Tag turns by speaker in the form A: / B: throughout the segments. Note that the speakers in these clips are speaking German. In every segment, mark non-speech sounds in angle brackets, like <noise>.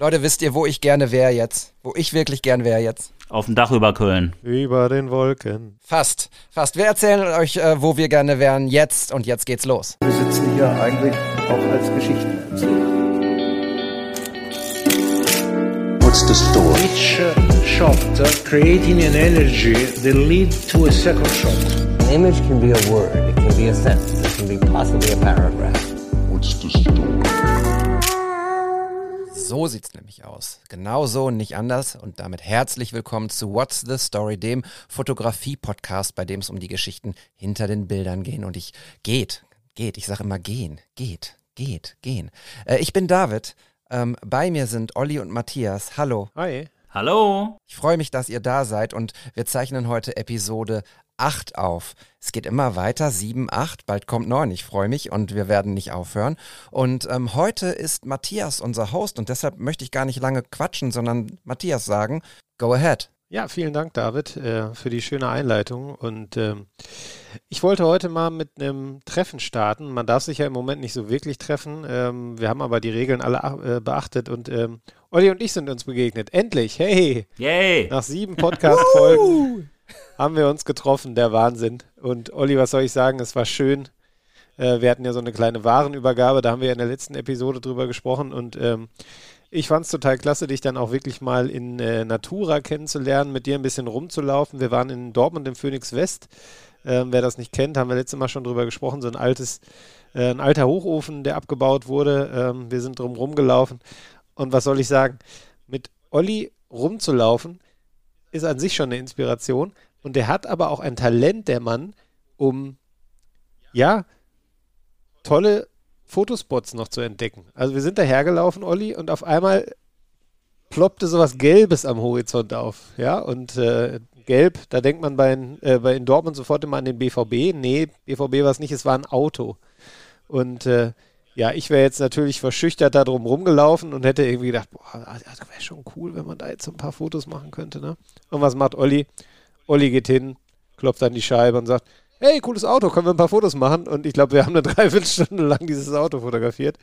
A: Leute, wisst ihr, wo ich gerne wäre jetzt? Wo ich wirklich gern wäre jetzt?
B: Auf dem Dach über Köln.
C: Über den Wolken.
A: Fast, fast. Wir erzählen euch, äh, wo wir gerne wären jetzt und jetzt geht's los.
D: Wir sitzen hier eigentlich auch als Geschichtenerzähler.
E: What's the story?
F: Each uh, shot uh, creating an energy that lead to a second shot.
G: An image can be a word, it can be a sentence, it can be possibly a paragraph.
E: What's the story?
A: So sieht's nämlich aus. Genau so und nicht anders. Und damit herzlich willkommen zu What's the Story, dem Fotografie-Podcast, bei dem es um die Geschichten hinter den Bildern gehen. Und ich geht, geht, ich sage immer gehen, geht, geht, gehen. Äh, ich bin David. Ähm, bei mir sind Olli und Matthias. Hallo.
C: Hi.
B: Hallo.
A: Ich freue mich, dass ihr da seid und wir zeichnen heute Episode 8 auf. Es geht immer weiter, 7, 8, bald kommt 9. Ich freue mich und wir werden nicht aufhören. Und ähm, heute ist Matthias unser Host und deshalb möchte ich gar nicht lange quatschen, sondern Matthias sagen, go ahead.
C: Ja, vielen Dank, David, äh, für die schöne Einleitung. Und ähm, ich wollte heute mal mit einem Treffen starten. Man darf sich ja im Moment nicht so wirklich treffen. Ähm, wir haben aber die Regeln alle äh, beachtet und ähm, Olli und ich sind uns begegnet. Endlich, hey!
B: Yay.
C: Nach sieben Podcast-Folgen haben wir uns getroffen, der Wahnsinn. Und Olli, was soll ich sagen, es war schön. Äh, wir hatten ja so eine kleine Warenübergabe, da haben wir in der letzten Episode drüber gesprochen und ähm, ich fand es total klasse, dich dann auch wirklich mal in äh, Natura kennenzulernen, mit dir ein bisschen rumzulaufen. Wir waren in Dortmund im Phoenix West. Ähm, wer das nicht kennt, haben wir letztes Mal schon drüber gesprochen. So ein altes, äh, ein alter Hochofen, der abgebaut wurde. Ähm, wir sind drum rumgelaufen. Und was soll ich sagen? Mit Olli rumzulaufen ist an sich schon eine Inspiration. Und der hat aber auch ein Talent, der Mann, um ja tolle Fotospots noch zu entdecken. Also wir sind dahergelaufen, Olli, und auf einmal ploppte sowas Gelbes am Horizont auf. Ja, und äh, gelb, da denkt man bei, äh, bei in Dortmund sofort immer an den BVB. Nee, BVB war es nicht, es war ein Auto. Und äh, ja, ich wäre jetzt natürlich verschüchtert da drum rumgelaufen und hätte irgendwie gedacht, boah, das wäre schon cool, wenn man da jetzt so ein paar Fotos machen könnte. Ne? Und was macht Olli? Olli geht hin, klopft an die Scheibe und sagt, hey, cooles Auto, können wir ein paar Fotos machen? Und ich glaube, wir haben eine <laughs> Dreiviertelstunde lang dieses Auto fotografiert.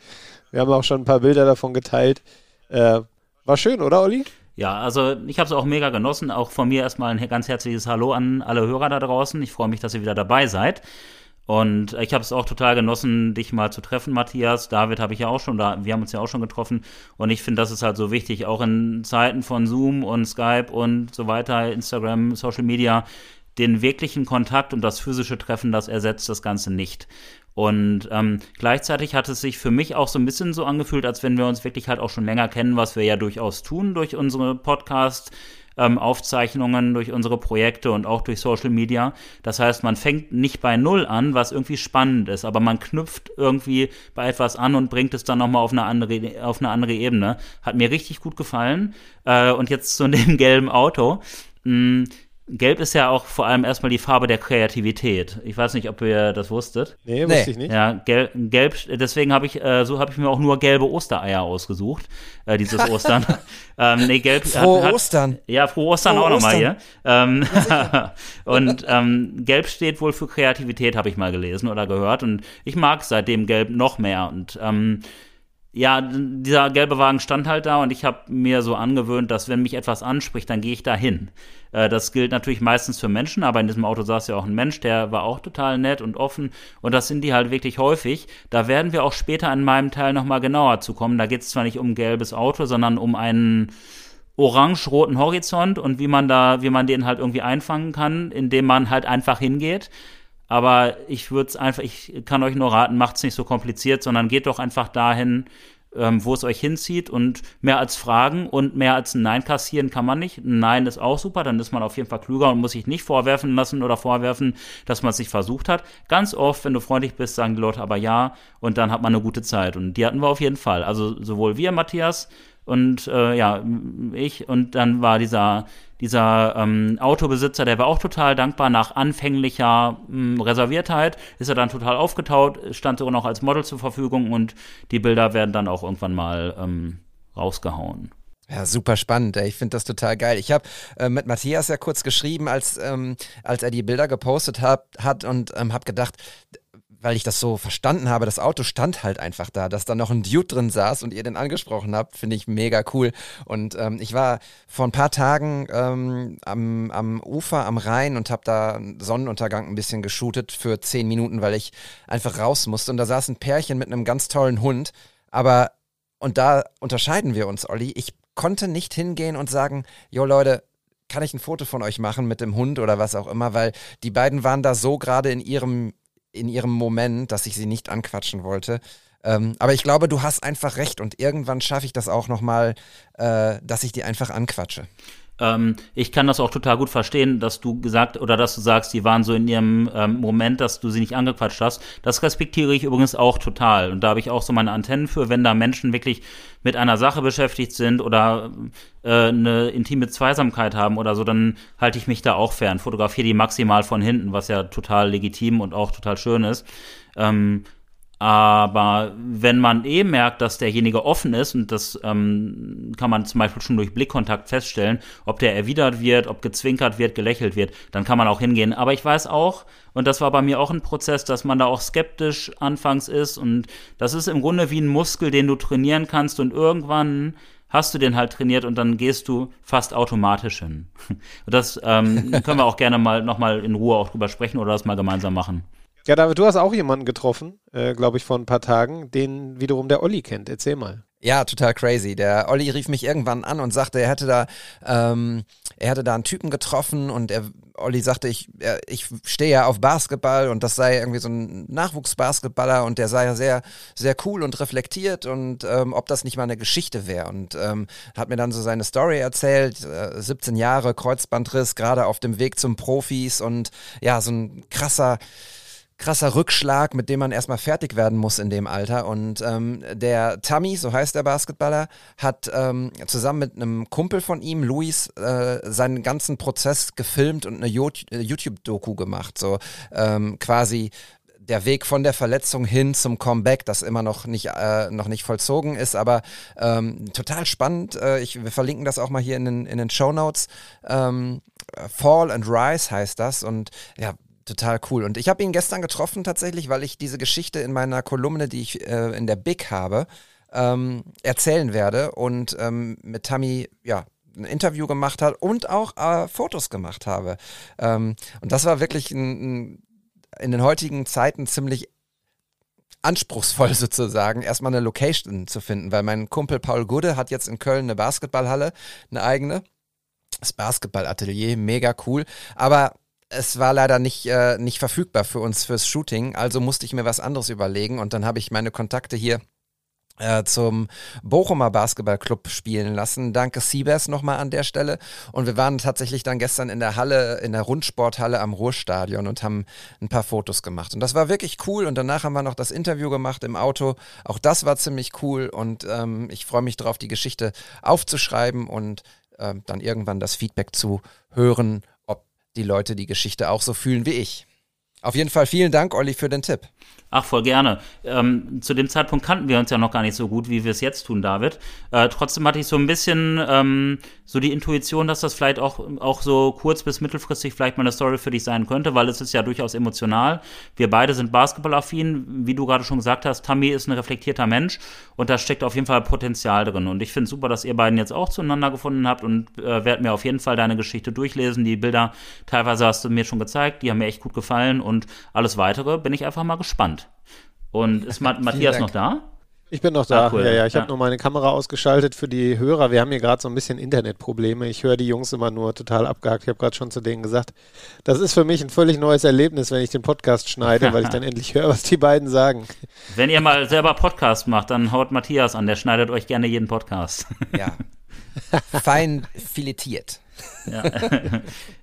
C: Wir haben auch schon ein paar Bilder davon geteilt. Äh, war schön, oder, Olli?
B: Ja, also ich habe es auch mega genossen. Auch von mir erstmal ein ganz herzliches Hallo an alle Hörer da draußen. Ich freue mich, dass ihr wieder dabei seid. Und ich habe es auch total genossen, dich mal zu treffen, Matthias. David habe ich ja auch schon, da, wir haben uns ja auch schon getroffen. Und ich finde, das ist halt so wichtig, auch in Zeiten von Zoom und Skype und so weiter, Instagram, Social Media, den wirklichen Kontakt und das physische Treffen, das ersetzt das Ganze nicht. Und ähm, gleichzeitig hat es sich für mich auch so ein bisschen so angefühlt, als wenn wir uns wirklich halt auch schon länger kennen, was wir ja durchaus tun durch unsere Podcast. Ähm, Aufzeichnungen, durch unsere Projekte und auch durch Social Media. Das heißt, man fängt nicht bei Null an, was irgendwie spannend ist, aber man knüpft irgendwie bei etwas an und bringt es dann nochmal auf eine andere, auf eine andere Ebene. Hat mir richtig gut gefallen. Äh, und jetzt zu <laughs> dem gelben Auto. Mh, Gelb ist ja auch vor allem erstmal die Farbe der Kreativität. Ich weiß nicht, ob ihr das wusstet.
C: Nee, wusste nee. ich nicht.
B: Ja, gelb, gelb deswegen habe ich, äh, so habe ich mir auch nur gelbe Ostereier ausgesucht, äh, dieses <laughs> Ostern. ähm, nee, gelb.
A: Frohe hat, Ostern.
B: Ja, frohe Ostern frohe auch nochmal hier. Ähm, <laughs> und ähm, gelb steht wohl für Kreativität, habe ich mal gelesen oder gehört. Und ich mag seitdem gelb noch mehr. Und ähm, ja, dieser gelbe Wagen stand halt da und ich habe mir so angewöhnt, dass wenn mich etwas anspricht, dann gehe ich da hin. Äh, das gilt natürlich meistens für Menschen, aber in diesem Auto saß ja auch ein Mensch, der war auch total nett und offen und das sind die halt wirklich häufig. Da werden wir auch später in meinem Teil nochmal genauer zu kommen. Da geht es zwar nicht um ein gelbes Auto, sondern um einen orange-roten Horizont und wie man da, wie man den halt irgendwie einfangen kann, indem man halt einfach hingeht. Aber ich würde es einfach, ich kann euch nur raten, macht es nicht so kompliziert, sondern geht doch einfach dahin, ähm, wo es euch hinzieht und mehr als Fragen und mehr als ein Nein kassieren kann man nicht. Ein Nein ist auch super, dann ist man auf jeden Fall klüger und muss sich nicht vorwerfen lassen oder vorwerfen, dass man es nicht versucht hat. Ganz oft, wenn du freundlich bist, sagen die Leute aber ja und dann hat man eine gute Zeit und die hatten wir auf jeden Fall. Also sowohl wir, Matthias, und äh, ja, ich und dann war dieser dieser ähm, Autobesitzer, der war auch total dankbar. Nach anfänglicher mh, hm, Reserviertheit ist er dann total aufgetaut, stand sogar noch als Model zur Verfügung und die Bilder werden dann auch irgendwann mal ähm, rausgehauen.
A: Ja, super spannend. Ey. Ich finde das total geil. Ich habe äh, mit Matthias ja kurz geschrieben, als, ähm, als er die Bilder gepostet hat, hat und ähm, habe gedacht, weil ich das so verstanden habe, das Auto stand halt einfach da, dass da noch ein Dude drin saß und ihr den angesprochen habt, finde ich mega cool. Und ähm, ich war vor ein paar Tagen ähm, am, am Ufer am Rhein und habe da Sonnenuntergang ein bisschen geshootet für zehn Minuten, weil ich einfach raus musste. Und da saß ein Pärchen mit einem ganz tollen Hund. Aber, und da unterscheiden wir uns, Olli. Ich konnte nicht hingehen und sagen, jo Leute, kann ich ein Foto von euch machen mit dem Hund oder was auch immer, weil die beiden waren da so gerade in ihrem in ihrem Moment, dass ich sie nicht anquatschen wollte. Ähm, aber ich glaube, du hast einfach recht und irgendwann schaffe ich das auch nochmal, äh, dass ich die einfach anquatsche.
B: Ähm, ich kann das auch total gut verstehen, dass du gesagt oder dass du sagst, die waren so in ihrem ähm, Moment, dass du sie nicht angequatscht hast. Das respektiere ich übrigens auch total. Und da habe ich auch so meine Antennen für, wenn da Menschen wirklich mit einer Sache beschäftigt sind oder äh, eine intime Zweisamkeit haben oder so, dann halte ich mich da auch fern. Fotografiere die maximal von hinten, was ja total legitim und auch total schön ist. Ähm, aber wenn man eh merkt, dass derjenige offen ist, und das ähm, kann man zum Beispiel schon durch Blickkontakt feststellen, ob der erwidert wird, ob gezwinkert wird, gelächelt wird, dann kann man auch hingehen. Aber ich weiß auch, und das war bei mir auch ein Prozess, dass man da auch skeptisch anfangs ist. Und das ist im Grunde wie ein Muskel, den du trainieren kannst. Und irgendwann hast du den halt trainiert und dann gehst du fast automatisch hin. <laughs> Und das ähm, <laughs> können wir auch gerne mal nochmal in Ruhe auch drüber sprechen oder das mal gemeinsam machen.
C: Ja, David, du hast auch jemanden getroffen, äh, glaube ich, vor ein paar Tagen, den wiederum der Olli kennt. Erzähl mal.
A: Ja, total crazy. Der Olli rief mich irgendwann an und sagte, er hätte da, ähm, er hätte da einen Typen getroffen und er, Olli sagte, ich, er, ich stehe ja auf Basketball und das sei irgendwie so ein Nachwuchsbasketballer und der sei ja sehr, sehr cool und reflektiert und ähm, ob das nicht mal eine Geschichte wäre. Und ähm, hat mir dann so seine Story erzählt, äh, 17 Jahre Kreuzbandriss, gerade auf dem Weg zum Profis und ja, so ein krasser, krasser Rückschlag, mit dem man erstmal fertig werden muss in dem Alter. Und ähm, der Tammy, so heißt der Basketballer, hat ähm, zusammen mit einem Kumpel von ihm, Luis, äh, seinen ganzen Prozess gefilmt und eine YouTube-Doku gemacht. So ähm, quasi der Weg von der Verletzung hin zum Comeback, das immer noch nicht, äh, noch nicht vollzogen ist, aber ähm, total spannend. Äh, ich, wir verlinken das auch mal hier in den, in den Show Notes. Ähm, Fall and Rise heißt das und ja, Total cool. Und ich habe ihn gestern getroffen tatsächlich, weil ich diese Geschichte in meiner Kolumne, die ich äh, in der Big habe, ähm, erzählen werde und ähm, mit Tammy, ja, ein Interview gemacht hat und auch äh, Fotos gemacht habe. Ähm, und das war wirklich ein, ein, in den heutigen Zeiten ziemlich anspruchsvoll <laughs> sozusagen, erstmal eine Location zu finden, weil mein Kumpel Paul Gude hat jetzt in Köln eine Basketballhalle, eine eigene. Das Basketballatelier, mega cool. Aber es war leider nicht, äh, nicht verfügbar für uns fürs Shooting, also musste ich mir was anderes überlegen und dann habe ich meine Kontakte hier äh, zum Bochumer Basketballclub spielen lassen. Danke Siebers nochmal an der Stelle. Und wir waren tatsächlich dann gestern in der Halle, in der Rundsporthalle am Ruhrstadion und haben ein paar Fotos gemacht. Und das war wirklich cool. Und danach haben wir noch das Interview gemacht im Auto. Auch das war ziemlich cool. Und ähm, ich freue mich darauf, die Geschichte aufzuschreiben und äh, dann irgendwann das Feedback zu hören die Leute die Geschichte auch so fühlen wie ich. Auf jeden Fall vielen Dank, Olli, für den Tipp.
B: Ach, voll gerne. Ähm, zu dem Zeitpunkt kannten wir uns ja noch gar nicht so gut, wie wir es jetzt tun, David. Äh, trotzdem hatte ich so ein bisschen ähm, so die Intuition, dass das vielleicht auch, auch so kurz- bis mittelfristig vielleicht mal eine Story für dich sein könnte, weil es ist ja durchaus emotional. Wir beide sind basketballaffin. Wie du gerade schon gesagt hast, Tammy ist ein reflektierter Mensch und da steckt auf jeden Fall Potenzial drin. Und ich finde es super, dass ihr beiden jetzt auch zueinander gefunden habt und äh, werde mir auf jeden Fall deine Geschichte durchlesen. Die Bilder teilweise hast du mir schon gezeigt, die haben mir echt gut gefallen und alles weitere bin ich einfach mal gespannt. Und ist <laughs> Matthias noch da?
C: Ich bin noch da. Ah, cool. Ja, ja, ich ja. habe nur meine Kamera ausgeschaltet für die Hörer. Wir haben hier gerade so ein bisschen Internetprobleme. Ich höre die Jungs immer nur total abgehakt. Ich habe gerade schon zu denen gesagt, das ist für mich ein völlig neues Erlebnis, wenn ich den Podcast schneide, weil ich <laughs> dann endlich höre, was die beiden sagen.
B: Wenn ihr mal selber Podcast macht, dann haut Matthias an. Der schneidet euch gerne jeden Podcast. <laughs>
A: Ja. Fein filetiert.
B: Ja.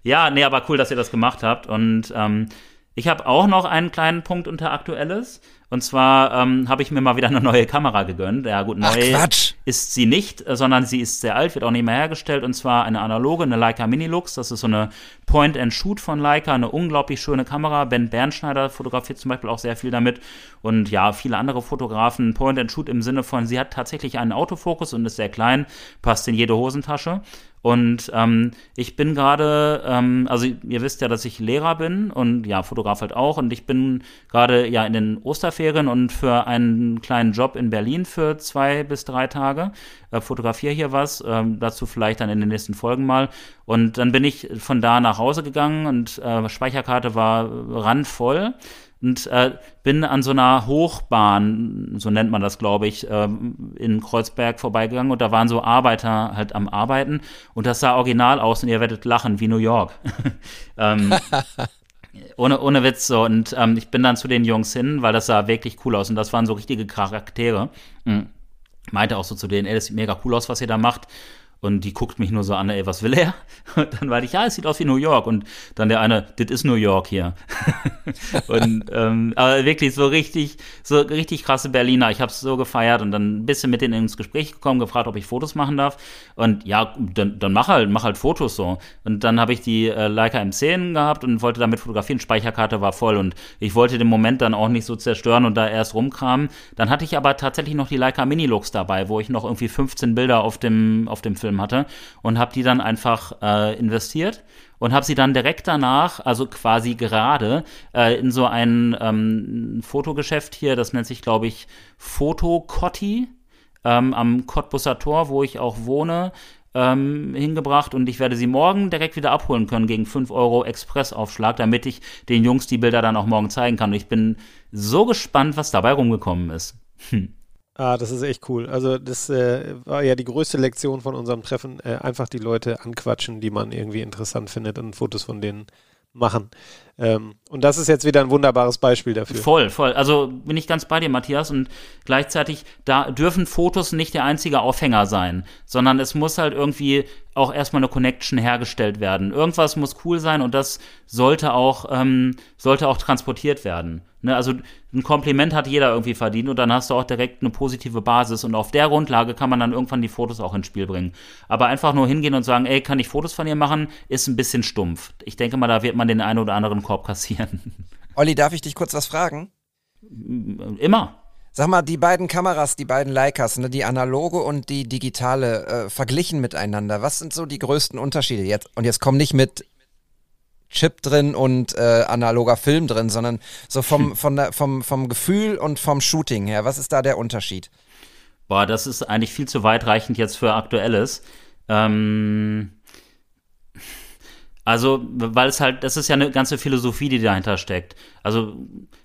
B: ja, nee, aber cool, dass ihr das gemacht habt. Und ähm, ich habe auch noch einen kleinen Punkt unter Aktuelles. Und zwar ähm, habe ich mir mal wieder eine neue Kamera gegönnt. Ja, gut, neu ist sie nicht, äh, sondern sie ist sehr alt, wird auch nicht mehr hergestellt. Und zwar eine analoge, eine Leica Minilux. Das ist so eine Point-and-Shoot von Leica, eine unglaublich schöne Kamera. Ben Bernschneider fotografiert zum Beispiel auch sehr viel damit. Und ja, viele andere Fotografen. Point-and-Shoot im Sinne von, sie hat tatsächlich einen Autofokus und ist sehr klein, passt in jede Hosentasche. Und ähm, ich bin gerade, ähm, also ihr wisst ja, dass ich Lehrer bin und ja, Fotograf halt auch. Und ich bin gerade ja in den Osterferien und für einen kleinen Job in Berlin für zwei bis drei Tage. Äh, fotografiere hier was, ähm, dazu vielleicht dann in den nächsten Folgen mal. Und dann bin ich von da nach Hause gegangen und äh, Speicherkarte war randvoll und äh, bin an so einer Hochbahn, so nennt man das, glaube ich, äh, in Kreuzberg vorbeigegangen und da waren so Arbeiter halt am Arbeiten und das sah original aus und ihr werdet lachen, wie New York. <laughs> ähm, <laughs> ohne, ohne Witz so. Und ähm, ich bin dann zu den Jungs hin, weil das sah wirklich cool aus und das waren so richtige Charaktere. Mhm. Meinte auch so zu denen, ey, das sieht mega cool aus, was ihr da macht. Und die guckt mich nur so an, ey, was will er? <laughs> Und dann war ich, ja, es sieht aus wie New York. Und dann der eine, das ist New York hier. <laughs> und ähm, aber wirklich so richtig, so richtig krasse Berliner. Ich habe es so gefeiert und dann ein bisschen mit denen ins Gespräch gekommen, gefragt, ob ich Fotos machen darf. Und ja, dann, dann mach halt, mach halt Fotos so. Und dann habe ich die äh, Leica M10 gehabt und wollte damit fotografieren. Speicherkarte war voll und ich wollte den Moment dann auch nicht so zerstören und da erst rumkramen. Dann hatte ich aber tatsächlich noch die Leica Minilux dabei, wo ich noch irgendwie 15 Bilder auf dem, auf dem Film Film hatte und habe die dann einfach äh, investiert und habe sie dann direkt danach, also quasi gerade, äh, in so ein ähm, Fotogeschäft hier, das nennt sich, glaube ich, Fotocotti ähm, am Cottbusser Tor, wo ich auch wohne, ähm, hingebracht und ich werde sie morgen direkt wieder abholen können gegen 5 Euro Expressaufschlag, damit ich den Jungs die Bilder dann auch morgen zeigen kann. Und ich bin so gespannt, was dabei rumgekommen ist. Hm.
C: Ah, das ist echt cool. Also das äh, war ja die größte Lektion von unserem Treffen. Äh, einfach die Leute anquatschen, die man irgendwie interessant findet und Fotos von denen machen. Ähm, und das ist jetzt wieder ein wunderbares Beispiel dafür.
B: Voll, voll. Also bin ich ganz bei dir, Matthias. Und gleichzeitig, da dürfen Fotos nicht der einzige Aufhänger sein, sondern es muss halt irgendwie auch erstmal eine Connection hergestellt werden. Irgendwas muss cool sein und das sollte auch, ähm, sollte auch transportiert werden. Ne, also ein Kompliment hat jeder irgendwie verdient und dann hast du auch direkt eine positive Basis und auf der Grundlage kann man dann irgendwann die Fotos auch ins Spiel bringen. Aber einfach nur hingehen und sagen, ey, kann ich Fotos von dir machen, ist ein bisschen stumpf. Ich denke mal, da wird man den einen oder anderen Korb kassieren.
A: Olli, darf ich dich kurz was fragen?
B: Immer.
A: Sag mal, die beiden Kameras, die beiden Leicas, ne, die analoge und die digitale, äh, verglichen miteinander, was sind so die größten Unterschiede jetzt? Und jetzt komm nicht mit Chip drin und äh, analoger Film drin, sondern so vom, <laughs> von der, vom, vom Gefühl und vom Shooting her. Was ist da der Unterschied?
B: Boah, das ist eigentlich viel zu weitreichend jetzt für Aktuelles. Ähm, also, weil es halt, das ist ja eine ganze Philosophie, die dahinter steckt. Also,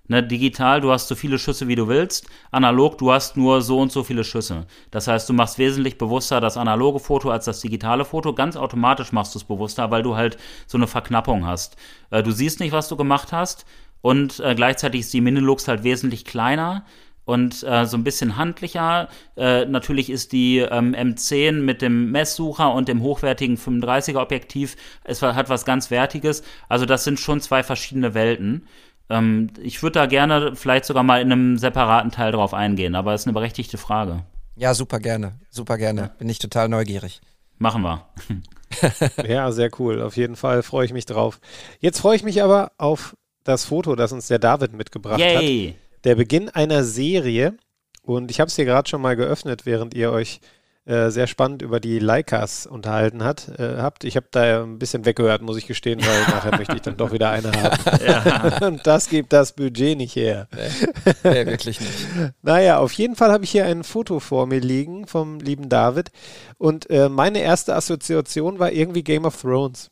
B: ne, digital, du hast so viele Schüsse, wie du willst. Analog, du hast nur so und so viele Schüsse. Das heißt, du machst wesentlich bewusster das analoge Foto als das digitale Foto. Ganz automatisch machst du es bewusster, weil du halt so eine Verknappung hast. Äh, du siehst nicht, was du gemacht hast. Und äh, gleichzeitig ist die Minilux halt wesentlich kleiner und äh, so ein bisschen handlicher. Äh, natürlich ist die ähm, M10 mit dem Messsucher und dem hochwertigen 35er Objektiv, es hat was ganz Wertiges. Also das sind schon zwei verschiedene Welten. Ähm, ich würde da gerne vielleicht sogar mal in einem separaten Teil drauf eingehen, aber es ist eine berechtigte Frage.
A: Ja, super gerne, super gerne. Bin ich total neugierig.
B: Machen wir. <laughs> <laughs>
C: ja, sehr cool. Auf jeden Fall freue ich mich drauf. Jetzt freue ich mich aber auf das Foto, das uns der David mitgebracht Yay. hat der Beginn einer Serie. Und ich habe es hier gerade schon mal geöffnet, während ihr euch äh, sehr spannend über die Leicas unterhalten hat, äh, habt. Ich habe da ein bisschen weggehört, muss ich gestehen, weil <laughs> nachher möchte ich dann doch wieder eine haben. Ja. <laughs> Und das gibt das Budget nicht her.
A: Nee, nee wirklich nicht. <laughs>
C: naja, auf jeden Fall habe ich hier ein Foto vor mir liegen vom lieben David. Und äh, meine erste Assoziation war irgendwie Game of Thrones.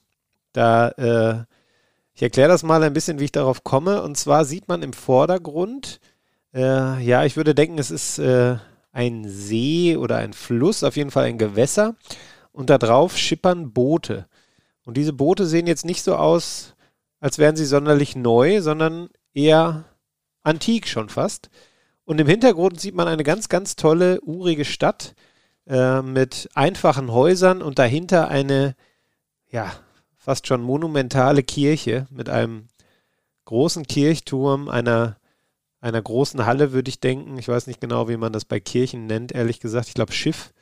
C: Da äh, ich erkläre das mal ein bisschen, wie ich darauf komme. Und zwar sieht man im Vordergrund, äh, ja, ich würde denken, es ist äh, ein See oder ein Fluss, auf jeden Fall ein Gewässer. Und da drauf schippern Boote. Und diese Boote sehen jetzt nicht so aus, als wären sie sonderlich neu, sondern eher antik schon fast. Und im Hintergrund sieht man eine ganz, ganz tolle, urige Stadt äh, mit einfachen Häusern und dahinter eine, ja, fast schon monumentale Kirche mit einem großen Kirchturm, einer, einer großen Halle, würde ich denken. Ich weiß nicht genau, wie man das bei Kirchen nennt, ehrlich gesagt. Ich glaube Schiff.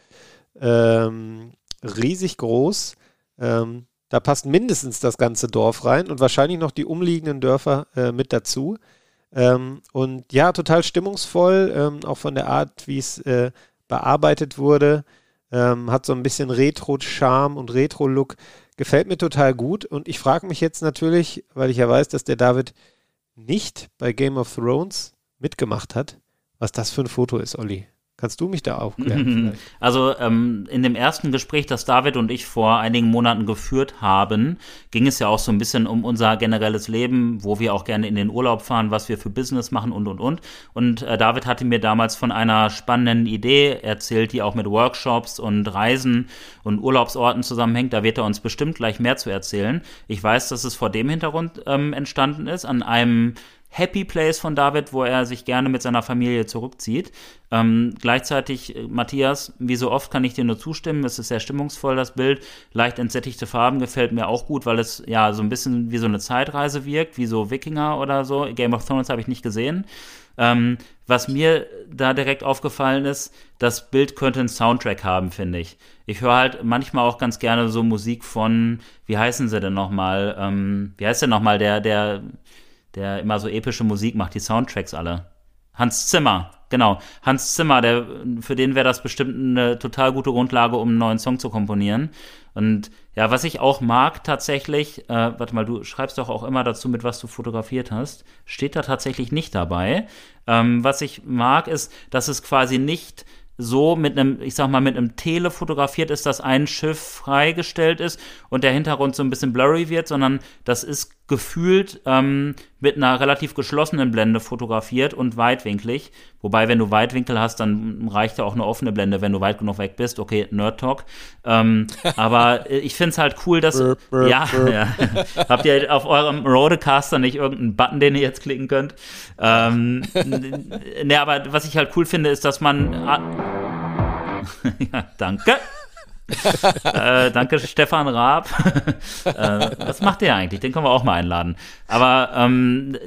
C: Ähm, riesig groß. Ähm, da passt mindestens das ganze Dorf rein und wahrscheinlich noch die umliegenden Dörfer äh, mit dazu. Ähm, und ja, total stimmungsvoll, ähm, auch von der Art, wie es äh, bearbeitet wurde. Ähm, hat so ein bisschen Retro-Charme und Retro-Look. Gefällt mir total gut. Und ich frage mich jetzt natürlich, weil ich ja weiß, dass der David nicht bei Game of Thrones mitgemacht hat, was das für ein Foto ist, Olli. Kannst du mich da aufklären?
B: Also ähm, in dem ersten Gespräch, das David und ich vor einigen Monaten geführt haben, ging es ja auch so ein bisschen um unser generelles Leben, wo wir auch gerne in den Urlaub fahren, was wir für Business machen und und und. Und äh, David hatte mir damals von einer spannenden Idee erzählt, die auch mit Workshops und Reisen und Urlaubsorten zusammenhängt. Da wird er uns bestimmt gleich mehr zu erzählen. Ich weiß, dass es vor dem Hintergrund ähm, entstanden ist, an einem Happy Place von David, wo er sich gerne mit seiner Familie zurückzieht. Ähm, gleichzeitig, äh, Matthias, wie so oft kann ich dir nur zustimmen. Es ist sehr stimmungsvoll, das Bild. Leicht entsättigte Farben gefällt mir auch gut, weil es ja so ein bisschen wie so eine Zeitreise wirkt, wie so Wikinger oder so. Game of Thrones habe ich nicht gesehen. Ähm, was mir da direkt aufgefallen ist, das Bild könnte einen Soundtrack haben, finde ich. Ich höre halt manchmal auch ganz gerne so Musik von, wie heißen sie denn nochmal? Ähm, wie heißt denn nochmal der, der der immer so epische Musik macht, die Soundtracks alle. Hans Zimmer, genau. Hans Zimmer, der, für den wäre das bestimmt eine total gute Grundlage, um einen neuen Song zu komponieren. Und ja, was ich auch mag tatsächlich, äh, warte mal, du schreibst doch auch immer dazu mit, was du fotografiert hast, steht da tatsächlich nicht dabei. Ähm, was ich mag, ist, dass es quasi nicht so mit einem, ich sag mal, mit einem Tele fotografiert ist, dass ein Schiff freigestellt ist und der Hintergrund so ein bisschen blurry wird, sondern das ist gefühlt ähm, mit einer relativ geschlossenen Blende fotografiert und weitwinklig. Wobei, wenn du Weitwinkel hast, dann reicht ja auch eine offene Blende, wenn du weit genug weg bist. Okay, Nerd Talk. Ähm, <laughs> aber ich finde es halt cool, dass. Burp, burp, ja, burp. ja. <laughs> Habt ihr auf eurem Rodecaster nicht irgendeinen Button, den ihr jetzt klicken könnt? Ähm, ne, aber was ich halt cool finde, ist, dass man. <laughs> ja, danke. <laughs> äh, danke, Stefan Raab. <laughs> äh, was macht der eigentlich? Den können wir auch mal einladen. Aber ähm,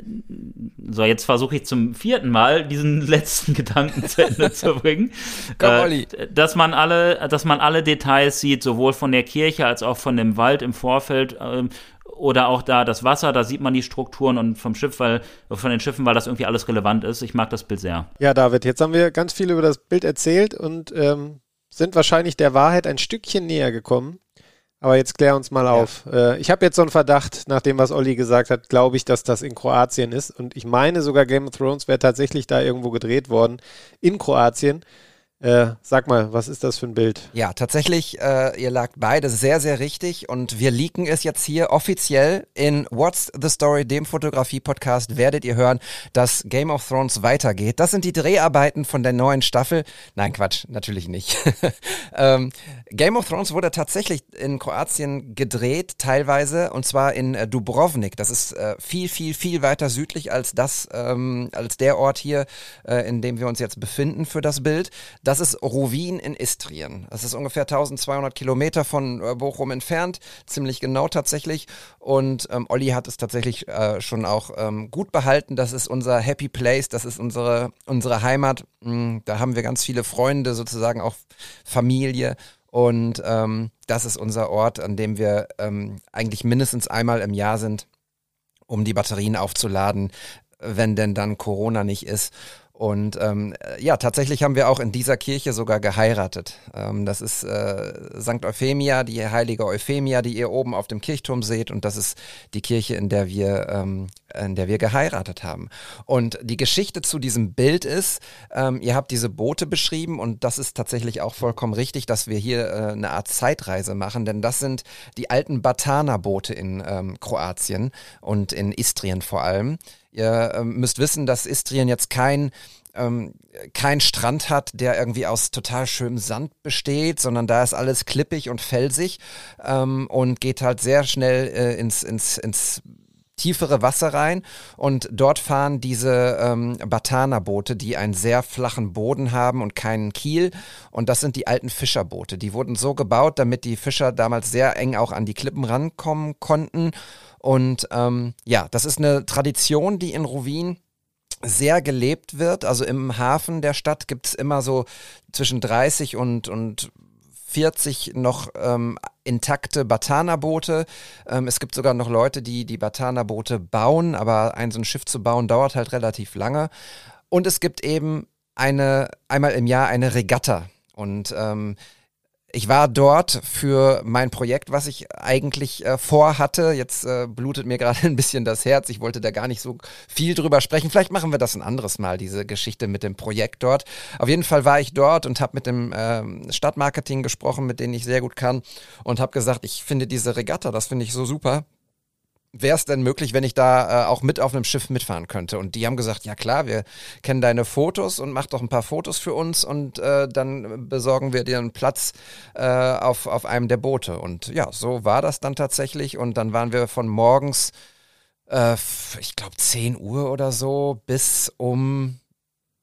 B: so, jetzt versuche ich zum vierten Mal diesen <laughs> letzten Gedanken zu Ende zu bringen. Komm, äh, Olli. dass man alle, dass man alle Details sieht, sowohl von der Kirche als auch von dem Wald im Vorfeld. Ähm, oder auch da das Wasser, da sieht man die Strukturen und vom Schiff, weil von den Schiffen, weil das irgendwie alles relevant ist. Ich mag das Bild sehr.
C: Ja, David, jetzt haben wir ganz viel über das Bild erzählt und ähm, sind wahrscheinlich der Wahrheit ein Stückchen näher gekommen. Aber jetzt klär uns mal ja. auf. Äh, ich habe jetzt so einen Verdacht, nach dem, was Olli gesagt hat, glaube ich, dass das in Kroatien ist. Und ich meine sogar, Game of Thrones wäre tatsächlich da irgendwo gedreht worden, in Kroatien. Äh, sag mal, was ist das für ein Bild?
A: Ja, tatsächlich, äh, ihr lagt beide sehr, sehr richtig und wir leaken es jetzt hier offiziell in What's the Story, dem Fotografie-Podcast, werdet ihr hören, dass Game of Thrones weitergeht. Das sind die Dreharbeiten von der neuen Staffel. Nein, Quatsch, natürlich nicht. <laughs> ähm, Game of Thrones wurde tatsächlich in Kroatien gedreht, teilweise, und zwar in äh, Dubrovnik. Das ist äh, viel, viel, viel weiter südlich als das, ähm, als der Ort hier, äh, in dem wir uns jetzt befinden für das Bild. Das das ist Rovin in Istrien. Das ist ungefähr 1200 Kilometer von äh, Bochum entfernt, ziemlich genau tatsächlich. Und ähm, Olli hat es tatsächlich äh, schon auch ähm, gut behalten. Das ist unser Happy Place, das ist unsere, unsere Heimat. Mhm, da haben wir ganz viele Freunde, sozusagen auch Familie. Und ähm, das ist unser Ort, an dem wir ähm, eigentlich mindestens einmal im Jahr sind, um die Batterien aufzuladen, wenn denn dann Corona nicht ist. Und ähm, ja, tatsächlich haben wir auch in dieser Kirche sogar geheiratet. Ähm, das ist äh, St. Euphemia, die heilige Euphemia, die ihr oben auf dem Kirchturm seht. Und das ist die Kirche, in der wir, ähm, in der wir geheiratet haben. Und die Geschichte zu diesem Bild ist, ähm, ihr habt diese Boote beschrieben und das ist tatsächlich auch vollkommen richtig, dass wir hier äh, eine Art Zeitreise machen, denn das sind die alten Batana-Boote in ähm, Kroatien und in Istrien vor allem. Ihr ähm, müsst wissen, dass Istrien jetzt kein ähm, kein Strand hat, der irgendwie aus total schönem Sand besteht, sondern da ist alles klippig und felsig ähm, und geht halt sehr schnell äh, ins, ins, ins tiefere Wasser rein. Und dort fahren diese ähm, Batana-Boote, die einen sehr flachen Boden haben und keinen Kiel. Und das sind die alten Fischerboote. Die wurden so gebaut, damit die Fischer damals sehr eng auch an die Klippen rankommen konnten und ähm, ja, das ist eine Tradition, die in Rovin sehr gelebt wird. Also im Hafen der Stadt gibt es immer so zwischen 30 und, und 40 noch ähm, intakte Batana-Boote. Ähm, es gibt sogar noch Leute, die die Batana-Boote bauen, aber ein so ein Schiff zu bauen dauert halt relativ lange. Und es gibt eben eine, einmal im Jahr eine Regatta. Und ähm, ich war dort für mein Projekt, was ich eigentlich äh, vorhatte. Jetzt äh, blutet mir gerade <laughs> ein bisschen das Herz. Ich wollte da gar nicht so viel drüber sprechen. Vielleicht machen wir das ein anderes Mal, diese Geschichte mit dem Projekt dort. Auf jeden Fall war ich dort und habe mit dem äh, Stadtmarketing gesprochen, mit denen ich sehr gut kann und habe gesagt, ich finde diese Regatta, das finde ich so super wäre es denn möglich, wenn ich da äh, auch mit auf einem Schiff mitfahren könnte? Und die haben gesagt, ja klar, wir kennen deine Fotos und mach doch ein paar Fotos für uns und äh, dann besorgen wir dir einen Platz äh, auf, auf einem der Boote. Und ja, so war das dann tatsächlich. Und dann waren wir von morgens, äh, ich glaube 10 Uhr oder so, bis um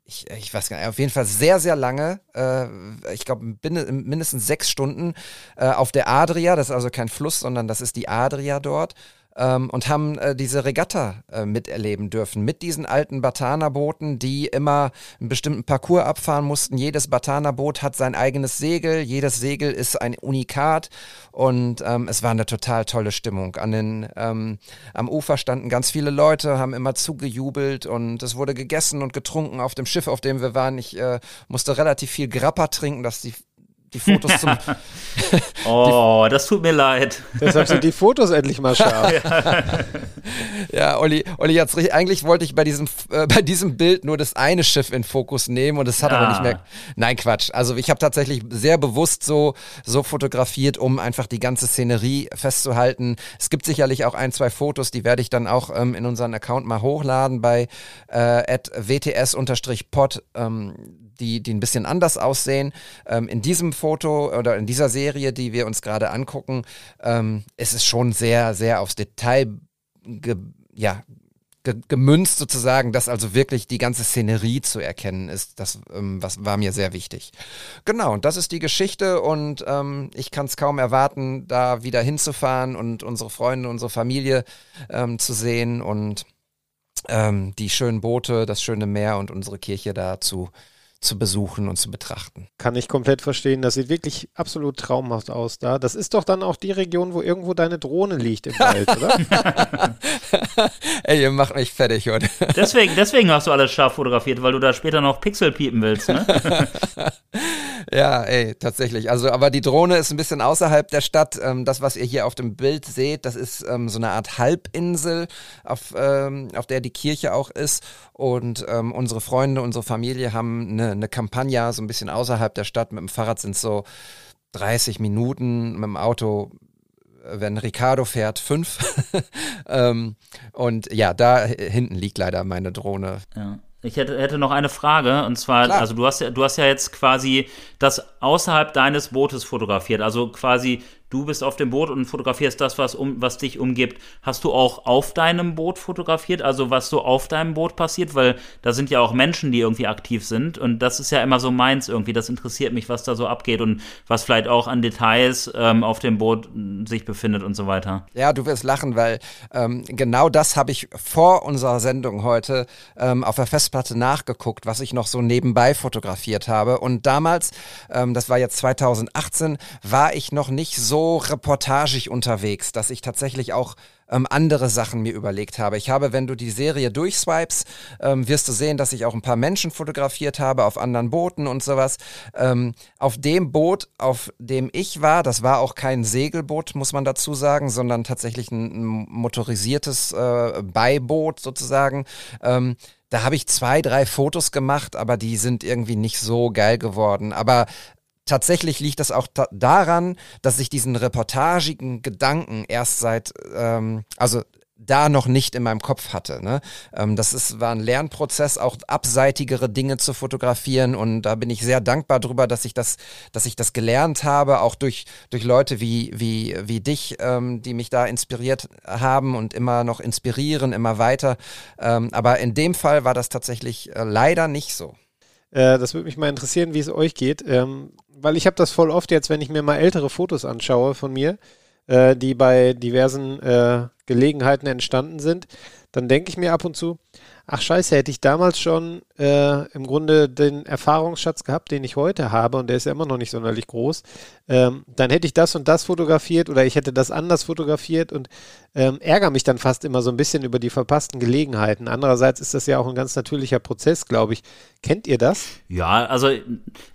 A: ich, ich weiß gar nicht, auf jeden Fall sehr, sehr lange, äh, ich glaube mindestens sechs Stunden äh, auf der Adria, das ist also kein Fluss, sondern das ist die Adria dort ähm, und haben äh, diese Regatta äh, miterleben dürfen mit diesen alten Batana-Booten, die immer einen bestimmten Parcours abfahren mussten. Jedes Batana-Boot hat sein eigenes Segel, jedes Segel ist ein Unikat und ähm, es war eine total tolle Stimmung. An den, ähm, am Ufer standen ganz viele Leute, haben immer zugejubelt und es wurde gegessen und getrunken auf dem Schiff, auf dem wir waren. Ich äh, musste relativ viel Grappa trinken, dass die die Fotos zum. <laughs> <laughs>
B: oh, das tut mir leid.
C: Deshalb sind die Fotos endlich mal scharf. <laughs>
A: ja, Olli, Olli hat's richtig. Eigentlich wollte ich bei diesem, äh, bei diesem Bild nur das eine Schiff in Fokus nehmen und es hat ja. aber nicht mehr. Nein, Quatsch. Also ich habe tatsächlich sehr bewusst so, so fotografiert, um einfach die ganze Szenerie festzuhalten. Es gibt sicherlich auch ein, zwei Fotos, die werde ich dann auch ähm, in unseren Account mal hochladen bei äh, wts-pod. Ähm, die, die ein bisschen anders aussehen. Ähm, in diesem Foto oder in dieser Serie, die wir uns gerade angucken, ähm, ist es schon sehr, sehr aufs Detail ge, ja, ge, gemünzt sozusagen, dass also wirklich die ganze Szenerie zu erkennen ist. Das ähm, was war mir sehr wichtig. Genau, und das ist die Geschichte und ähm, ich kann es kaum erwarten, da wieder hinzufahren und unsere Freunde, unsere Familie ähm, zu sehen und ähm, die schönen Boote, das schöne Meer und unsere Kirche da zu zu besuchen und zu betrachten.
C: Kann ich komplett verstehen. Das sieht wirklich absolut traumhaft aus da. Das ist doch dann auch die Region, wo irgendwo deine Drohne liegt im Wald, oder? <laughs>
A: Ey, ihr macht mich fertig, oder?
B: Deswegen, deswegen hast du alles scharf fotografiert, weil du da später noch Pixel piepen willst, ne? <laughs>
A: ja, ey, tatsächlich. Also, aber die Drohne ist ein bisschen außerhalb der Stadt. Ähm, das, was ihr hier auf dem Bild seht, das ist ähm, so eine Art Halbinsel, auf, ähm, auf der die Kirche auch ist. Und ähm, unsere Freunde, unsere Familie haben eine, eine Kampagne so ein bisschen außerhalb der Stadt. Mit dem Fahrrad sind so 30 Minuten, mit dem Auto wenn Ricardo fährt, fünf. <laughs> ähm, und ja, da hinten liegt leider meine Drohne.
B: Ja. Ich hätte, hätte noch eine Frage, und zwar, Klar. also du hast ja, du hast ja jetzt quasi das außerhalb deines Bootes fotografiert, also quasi du bist auf dem Boot und fotografierst das, was, um, was dich umgibt. Hast du auch auf deinem Boot fotografiert, also was so auf deinem Boot passiert? Weil da sind ja auch Menschen, die irgendwie aktiv sind und das ist ja immer so meins irgendwie. Das interessiert mich, was da so abgeht und was vielleicht auch an Details ähm, auf dem Boot hm, sich befindet und so weiter.
A: Ja, du wirst lachen, weil ähm, genau das habe ich vor unserer Sendung heute ähm, auf der Festplatte nachgeguckt, was ich noch so nebenbei fotografiert habe. Und damals, ähm, das war jetzt 2018, war ich noch nicht so reportagig unterwegs, dass ich tatsächlich auch ähm, andere Sachen mir überlegt habe. Ich habe, wenn du die Serie durchswipes, ähm, wirst du sehen, dass ich auch ein paar Menschen fotografiert habe auf anderen Booten und sowas. Ähm, auf dem Boot, auf dem ich war, das war auch kein Segelboot, muss man dazu sagen, sondern tatsächlich ein, ein motorisiertes äh, Beiboot sozusagen. Ähm, da habe ich zwei, drei Fotos gemacht, aber die sind irgendwie nicht so geil geworden. Aber tatsächlich liegt das auch daran, dass ich diesen reportagigen Gedanken erst seit, ähm, also da noch nicht in meinem Kopf hatte. Ne? Ähm, das ist, war ein Lernprozess, auch abseitigere Dinge zu fotografieren und da bin ich sehr dankbar drüber, dass ich das, dass ich das gelernt habe, auch durch, durch Leute wie, wie, wie dich, ähm, die mich da inspiriert haben und immer noch inspirieren, immer weiter. Ähm, aber in dem Fall war das tatsächlich äh, leider nicht so.
C: Äh, das würde mich mal interessieren, wie es euch geht. Weil ich habe das voll oft jetzt, wenn ich mir mal ältere Fotos anschaue von mir, äh, die bei diversen äh, Gelegenheiten entstanden sind, dann denke ich mir ab und zu, ach scheiße, hätte ich damals schon äh, im Grunde den Erfahrungsschatz gehabt, den ich heute habe, und der ist ja immer noch nicht sonderlich groß, ähm, dann hätte ich das und das fotografiert oder ich hätte das anders fotografiert und ähm, ärgere mich dann fast immer so ein bisschen über die verpassten Gelegenheiten. Andererseits ist das ja auch ein ganz natürlicher Prozess, glaube ich. Kennt ihr das?
B: Ja, also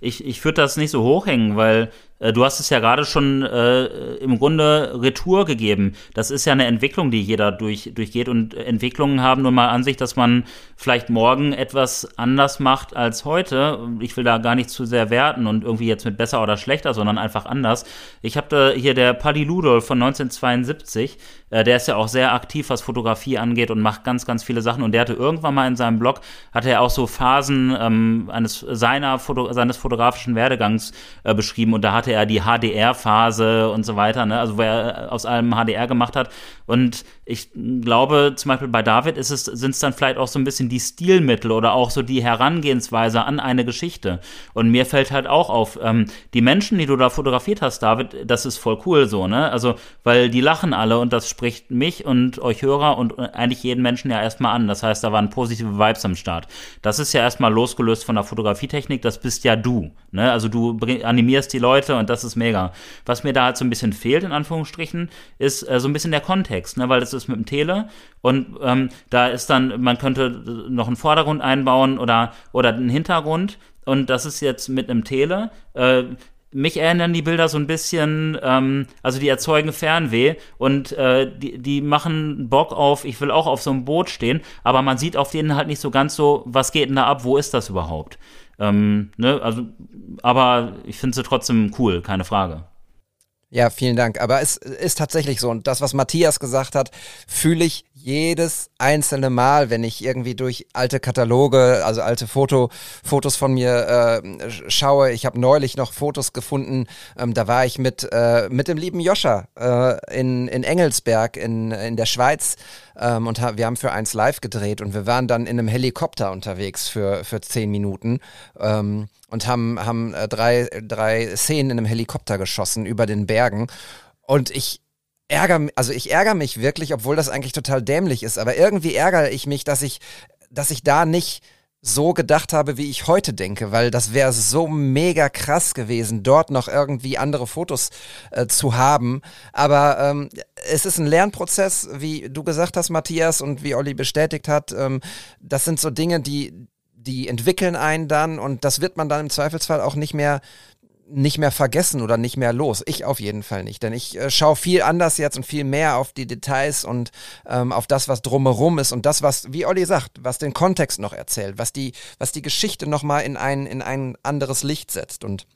B: ich, ich würde das nicht so hochhängen, weil du hast es ja gerade schon äh, im Grunde Retour gegeben. Das ist ja eine Entwicklung, die jeder durch, durchgeht und Entwicklungen haben nun mal an sich, dass man vielleicht morgen etwas anders macht als heute. Ich will da gar nicht zu sehr werten und irgendwie jetzt mit besser oder schlechter, sondern einfach anders. Ich habe da hier der Paddy Ludolf von 1972, äh, der ist ja auch sehr aktiv, was Fotografie angeht und macht ganz, ganz viele Sachen und der hatte irgendwann mal in seinem Blog, hatte er auch so Phasen ähm, eines seiner Foto, seines fotografischen Werdegangs äh, beschrieben und da hatte er die HDR-Phase und so weiter, ne? also wo er aus allem HDR gemacht hat. Und ich glaube, zum Beispiel bei David ist es, sind es dann vielleicht auch so ein bisschen die Stilmittel oder auch so die Herangehensweise an eine Geschichte. Und mir fällt halt auch auf, ähm, die Menschen, die du da fotografiert hast, David, das ist voll cool so, ne? Also, weil die lachen alle und das spricht mich und euch Hörer und eigentlich jeden Menschen ja erstmal an. Das heißt, da waren positive Vibes am Start. Das ist ja erstmal losgelöst von der Fotografietechnik, das bist ja du, ne? Also du animierst die Leute und das ist mega. Was mir da halt so ein bisschen fehlt, in Anführungsstrichen, ist äh, so ein bisschen der Kontext, ne? Weil das ist mit dem Tele und ähm, da ist dann, man könnte noch einen Vordergrund einbauen oder, oder einen Hintergrund und das ist jetzt mit einem Tele. Äh, mich erinnern die Bilder so ein bisschen, ähm, also die erzeugen Fernweh und äh, die, die machen Bock auf, ich will auch auf so einem Boot stehen, aber man sieht auf denen halt nicht so ganz so, was geht denn da ab, wo ist das überhaupt? Ähm, ne, also, aber ich finde sie trotzdem cool, keine Frage.
A: Ja, vielen Dank. Aber es ist tatsächlich so. Und das, was Matthias gesagt hat, fühle ich jedes einzelne Mal, wenn ich irgendwie durch alte Kataloge, also alte Foto, Fotos von mir äh, schaue. Ich habe neulich noch Fotos gefunden. Ähm, da war ich mit, äh, mit dem lieben Joscha äh, in, in Engelsberg in, in der Schweiz ähm, und ha wir haben für eins live gedreht und wir waren dann in einem Helikopter unterwegs für, für zehn Minuten. Ähm, und haben, haben äh, drei, drei Szenen in einem Helikopter geschossen über den Bergen. Und ich ärgere, also ich ärgere mich wirklich, obwohl das eigentlich total dämlich ist, aber irgendwie ärgere ich mich, dass ich, dass ich da nicht so gedacht habe, wie ich heute denke, weil das wäre so mega krass gewesen, dort noch irgendwie andere Fotos äh, zu haben. Aber ähm, es ist ein Lernprozess, wie du gesagt hast, Matthias, und wie Olli bestätigt hat. Ähm, das sind so Dinge, die, die entwickeln einen dann und das wird man dann im Zweifelsfall auch nicht mehr nicht mehr vergessen oder nicht mehr los. Ich auf jeden Fall nicht, denn ich äh, schaue viel anders jetzt und viel mehr auf die Details und ähm, auf das, was drumherum ist und das, was, wie Olli sagt, was den Kontext noch erzählt, was die, was die Geschichte nochmal in ein, in ein anderes Licht setzt und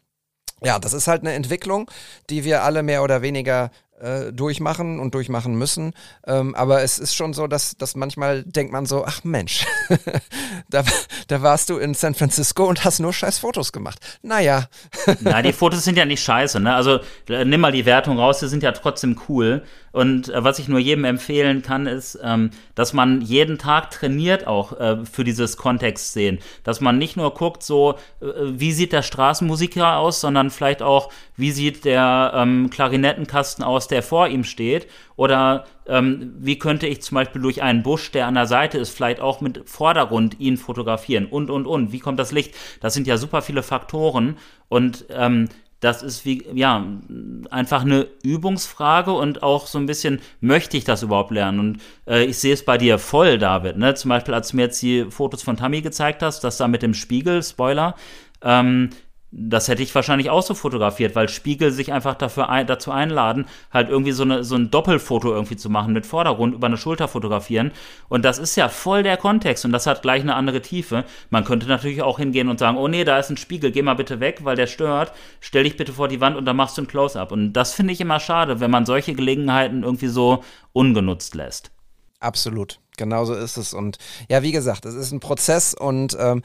A: ja, das ist halt eine Entwicklung, die wir alle mehr oder weniger äh, durchmachen und durchmachen müssen. Ähm, aber es ist schon so, dass, dass manchmal denkt man so, ach Mensch, <laughs> da, da warst du in San Francisco und hast nur scheiß Fotos gemacht. Naja. <laughs>
B: Na, die Fotos sind ja nicht scheiße, ne? Also äh, nimm mal die Wertung raus, die sind ja trotzdem cool. Und äh, was ich nur jedem empfehlen kann, ist, ähm, dass man jeden Tag trainiert auch äh, für dieses Kontext sehen. Dass man nicht nur guckt, so, äh, wie sieht der Straßenmusiker aus, sondern vielleicht auch, wie sieht der ähm, Klarinettenkasten aus, der vor ihm steht. Oder ähm, wie könnte ich zum Beispiel durch einen Busch, der an der Seite ist, vielleicht auch mit Vordergrund ihn fotografieren und, und, und. Wie kommt das Licht? Das sind ja super viele Faktoren. Und ähm, das ist wie, ja, einfach eine Übungsfrage und auch so ein bisschen, möchte ich das überhaupt lernen? Und äh, ich sehe es bei dir voll, David. Ne? Zum Beispiel, als du mir jetzt die Fotos von Tammy gezeigt hast, das da mit dem Spiegel, Spoiler, ähm, das hätte ich wahrscheinlich auch so fotografiert, weil Spiegel sich einfach dafür ein, dazu einladen, halt irgendwie so, eine, so ein Doppelfoto irgendwie zu machen mit Vordergrund über eine Schulter fotografieren. Und das ist ja voll der Kontext und das hat gleich eine andere Tiefe. Man könnte natürlich auch hingehen und sagen, oh nee, da ist ein Spiegel, geh mal bitte weg, weil der stört. Stell dich bitte vor die Wand und dann machst du ein Close-up. Und das finde ich immer schade, wenn man solche Gelegenheiten irgendwie so ungenutzt lässt.
A: Absolut. Genauso ist es. Und ja, wie gesagt, es ist ein Prozess und ähm,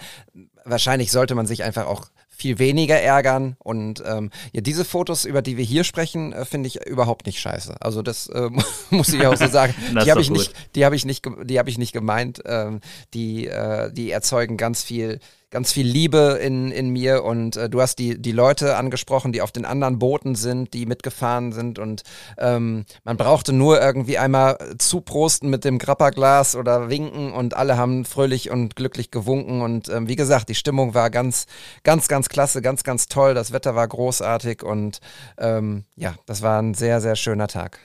A: wahrscheinlich sollte man sich einfach auch viel weniger ärgern. Und ähm, ja, diese Fotos, über die wir hier sprechen, äh, finde ich überhaupt nicht scheiße. Also das äh, <laughs> muss ich auch so <laughs> sagen. die habe ich nicht, die habe ich nicht, die habe ich nicht gemeint. Ähm, die, äh, die erzeugen ganz viel ganz viel Liebe in, in mir und äh, du hast die, die Leute angesprochen, die auf den anderen Booten sind, die mitgefahren sind und ähm, man brauchte nur irgendwie einmal zuprosten mit dem Grapperglas oder winken und alle haben fröhlich und glücklich gewunken und ähm, wie gesagt, die Stimmung war ganz, ganz, ganz klasse, ganz, ganz toll, das Wetter war großartig und ähm, ja, das war ein sehr, sehr schöner Tag.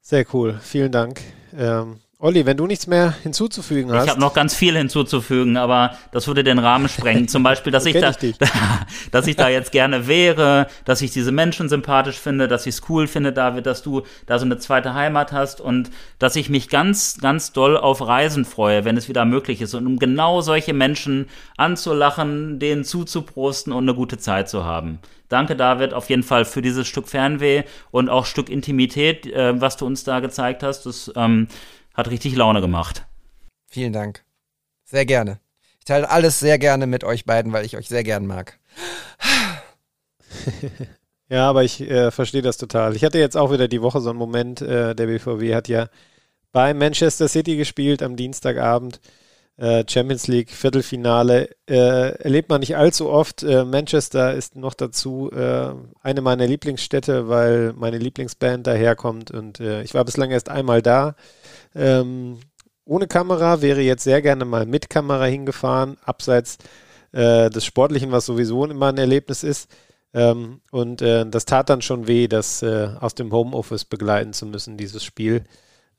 C: Sehr cool, vielen Dank. Ähm, Olli, wenn du nichts mehr hinzuzufügen hast.
B: Ich habe noch ganz viel hinzuzufügen, aber das würde den Rahmen sprengen. Zum Beispiel, dass <laughs> ich da,
C: ich <laughs>
B: dass ich da jetzt gerne wäre, dass ich diese Menschen sympathisch finde, dass ich es cool finde, David, dass du da so eine zweite Heimat hast und dass ich mich ganz, ganz doll auf Reisen freue, wenn es wieder möglich ist. Und um genau solche Menschen anzulachen, denen zuzuprosten und eine gute Zeit zu haben. Danke, David, auf jeden Fall für dieses Stück Fernweh und auch Stück Intimität, äh, was du uns da gezeigt hast. Das ähm, hat richtig Laune gemacht.
A: Vielen Dank. Sehr gerne. Ich teile alles sehr gerne mit euch beiden, weil ich euch sehr gern mag. <laughs>
C: ja, aber ich äh, verstehe das total. Ich hatte jetzt auch wieder die Woche so einen Moment, äh, der BVW hat ja bei Manchester City gespielt am Dienstagabend. Äh, Champions League Viertelfinale äh, erlebt man nicht allzu oft. Äh, Manchester ist noch dazu eine meiner Lieblingsstädte, weil meine Lieblingsband daherkommt und ich war bislang erst einmal da. Ähm, ohne Kamera wäre jetzt sehr gerne mal mit Kamera hingefahren, abseits des Sportlichen, was sowieso immer ein Erlebnis ist. Ähm, und das tat dann schon weh, das aus dem Homeoffice begleiten zu müssen, dieses Spiel,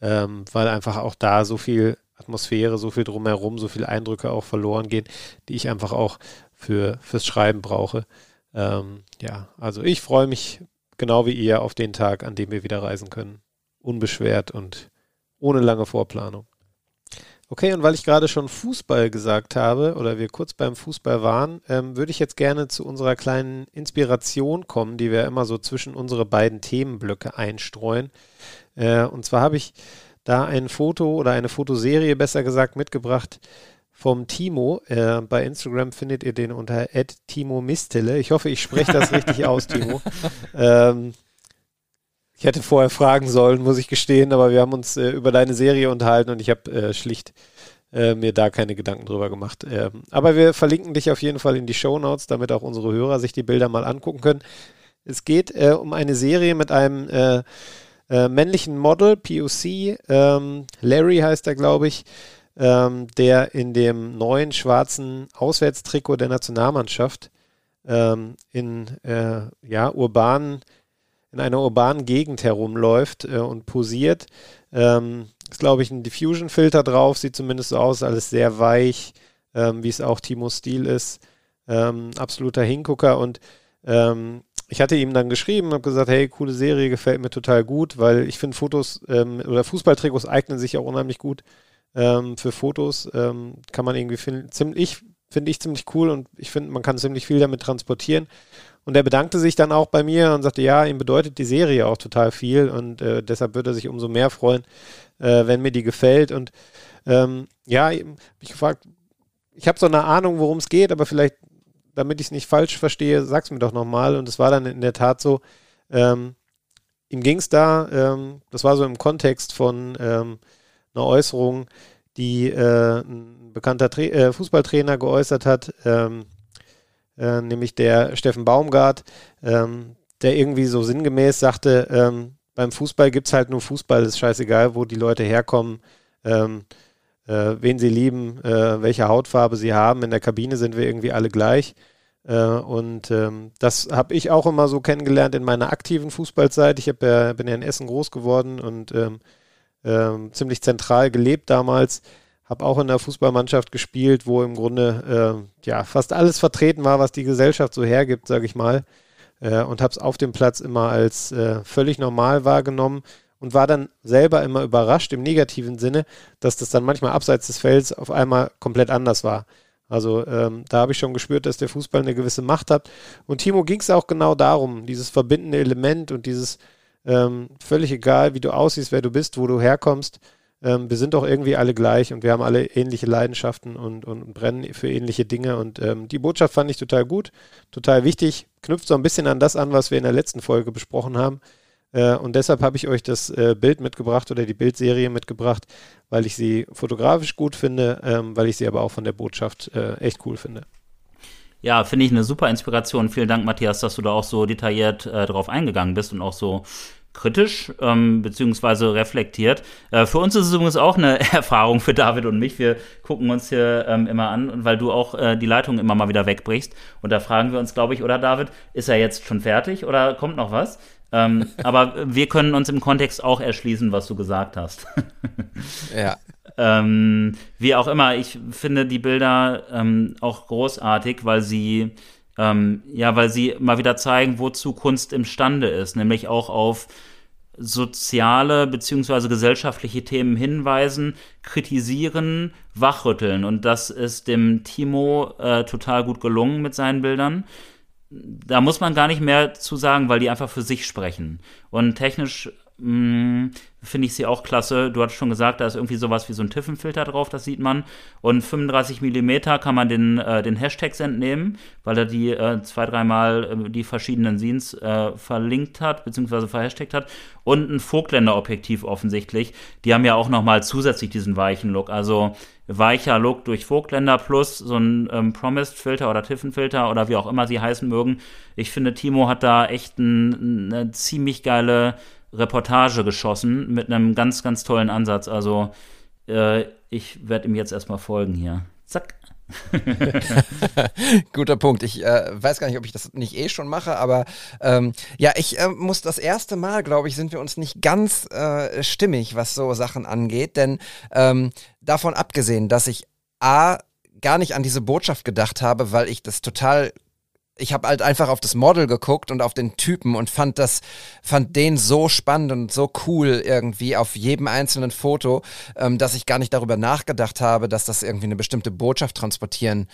C: ähm, weil einfach auch da so viel Atmosphäre, so viel drumherum, so viele Eindrücke auch verloren gehen, die ich einfach auch für, fürs Schreiben brauche. Ähm, ja, also ich freue mich genau wie ihr auf den Tag, an dem wir wieder reisen können. Unbeschwert und ohne lange Vorplanung. Okay, und weil ich gerade schon Fußball gesagt habe oder wir kurz beim Fußball waren, ähm, würde ich jetzt gerne zu unserer kleinen Inspiration kommen, die wir immer so zwischen unsere beiden Themenblöcke einstreuen. Äh, und zwar habe ich da ein Foto oder eine Fotoserie besser gesagt mitgebracht vom Timo. Äh, bei Instagram findet ihr den unter Timo Mistele. Ich hoffe, ich spreche das richtig aus, Timo. <laughs> Ähm, ich hätte vorher fragen sollen, muss ich gestehen, aber wir haben uns äh, über deine Serie unterhalten und ich habe äh, schlicht äh, mir da keine Gedanken drüber gemacht. Ähm, aber wir verlinken dich auf jeden Fall in die Show Notes, damit auch unsere Hörer sich die Bilder mal angucken können. Es geht äh, um eine Serie mit einem äh, männlichen Model, POC, ähm, Larry heißt er, glaube ich, ähm, der in dem neuen schwarzen Auswärtstrikot der Nationalmannschaft ähm, in äh, ja, urbanen, in einer urbanen Gegend herumläuft äh, und posiert. Ähm, ist, glaube ich, ein Diffusion-Filter drauf, sieht zumindest so aus, alles sehr weich, ähm, wie es auch Timos Stil ist. Ähm, absoluter Hingucker und ähm, ich hatte ihm dann geschrieben, habe gesagt, hey, coole Serie, gefällt mir total gut, weil ich finde Fotos ähm, oder Fußballtrikots eignen sich auch unheimlich gut ähm, für Fotos. Ähm, kann man irgendwie finden, ziemlich, finde ich ziemlich cool und ich finde, man kann ziemlich viel damit transportieren. Und er bedankte sich dann auch bei mir und sagte, ja, ihm bedeutet die Serie auch total viel und äh, deshalb würde er sich umso mehr freuen, äh, wenn mir die gefällt. Und ähm, ja, ich gefragt, ich habe so eine Ahnung, worum es geht, aber vielleicht damit ich es nicht falsch verstehe, sag's mir doch nochmal. Und es war dann in der Tat so, ähm, ihm ging es da, ähm, das war so im Kontext von ähm, einer Äußerung, die äh, ein bekannter Tra äh, Fußballtrainer geäußert hat, ähm, äh, nämlich der Steffen Baumgart, ähm, der irgendwie so sinngemäß sagte, ähm, beim Fußball gibt es halt nur Fußball, ist scheißegal, wo die Leute herkommen. Äh, wen sie lieben, äh, welche Hautfarbe sie haben. In der Kabine sind wir irgendwie alle gleich. Äh, und ähm, das habe ich auch immer so kennengelernt in meiner aktiven Fußballzeit. Ich ja, bin ja in Essen groß geworden und ähm, ähm, ziemlich zentral gelebt damals. Habe auch in der Fußballmannschaft gespielt, wo im Grunde ja fast alles vertreten war, was die Gesellschaft so hergibt, sage ich mal. Und habe es auf dem Platz immer als völlig normal wahrgenommen und war dann selber immer überrascht im negativen Sinne, dass das dann manchmal abseits des Felds auf einmal komplett anders war. Also ähm, da habe ich schon gespürt, dass der Fußball eine gewisse Macht hat. Und Timo ging es auch genau darum, dieses verbindende Element und dieses ähm, völlig egal, wie du aussiehst, wer du bist, wo du herkommst. Ähm, wir sind doch irgendwie alle gleich und wir haben alle ähnliche Leidenschaften und, und brennen für ähnliche Dinge. Und ähm, die Botschaft fand ich total gut, total wichtig. Knüpft so ein bisschen an das an, was wir in der letzten Folge besprochen haben. Äh, und deshalb habe ich euch das äh, Bild mitgebracht oder die Bildserie mitgebracht, weil ich sie fotografisch gut finde, ähm, weil ich sie aber auch von der Botschaft äh, echt cool finde.
B: Ja, finde ich eine super Inspiration. Vielen Dank, Matthias, dass du da auch so detailliert äh, drauf eingegangen bist und auch so kritisch ähm, beziehungsweise reflektiert. Äh, für uns ist es übrigens auch eine <laughs> Erfahrung für David und mich. Wir gucken uns hier ähm, immer an, weil du auch äh, die Leitung immer mal wieder wegbrichst. Und da fragen wir uns, glaube ich, oder David, ist er jetzt schon fertig oder kommt noch was? Ähm, aber wir können uns im Kontext auch erschließen, was du gesagt hast.
A: ja. <laughs>
B: Ähm, wie auch immer, ich finde die Bilder ähm, auch großartig, weil sie ähm, ja, weil sie mal wieder zeigen, wozu Kunst imstande ist, nämlich auch auf soziale beziehungsweise gesellschaftliche Themen hinweisen, kritisieren, wachrütteln. Und das ist dem Timo äh, total gut gelungen mit seinen Bildern. Da muss man gar nicht mehr zu sagen, weil die einfach für sich sprechen. Und technisch Finde ich sie auch klasse. Du hattest schon gesagt, da ist irgendwie sowas wie so ein Tiffenfilter drauf, das sieht man. Und 35 mm kann man den, äh, den Hashtags entnehmen, weil er die äh, zwei, dreimal äh, die verschiedenen Scenes äh, verlinkt hat, beziehungsweise verhashtagt hat. Und ein Vogtländer-Objektiv offensichtlich. Die haben ja auch nochmal zusätzlich diesen weichen Look. Also weicher Look durch Vogtländer plus so ein ähm, Promised-Filter oder Tiffenfilter oder wie auch immer sie heißen mögen. Ich finde, Timo hat da echt ein, eine ziemlich geile Reportage geschossen mit einem ganz, ganz tollen Ansatz. Also äh, ich werde ihm jetzt erstmal folgen hier. Zack. <laughs>
A: Guter Punkt. Ich äh, weiß gar nicht, ob ich das nicht eh schon mache, aber ähm, ja, ich äh, muss das erste Mal, glaube ich, sind wir uns nicht ganz äh, stimmig, was so Sachen angeht, denn ähm, davon abgesehen, dass ich A gar nicht an diese Botschaft gedacht habe, weil ich das total ich habe halt einfach auf das Model geguckt und auf den Typen und fand das, fand den so spannend und so cool irgendwie auf jedem einzelnen Foto, ähm, dass ich gar nicht darüber nachgedacht habe, dass das irgendwie eine bestimmte Botschaft transportieren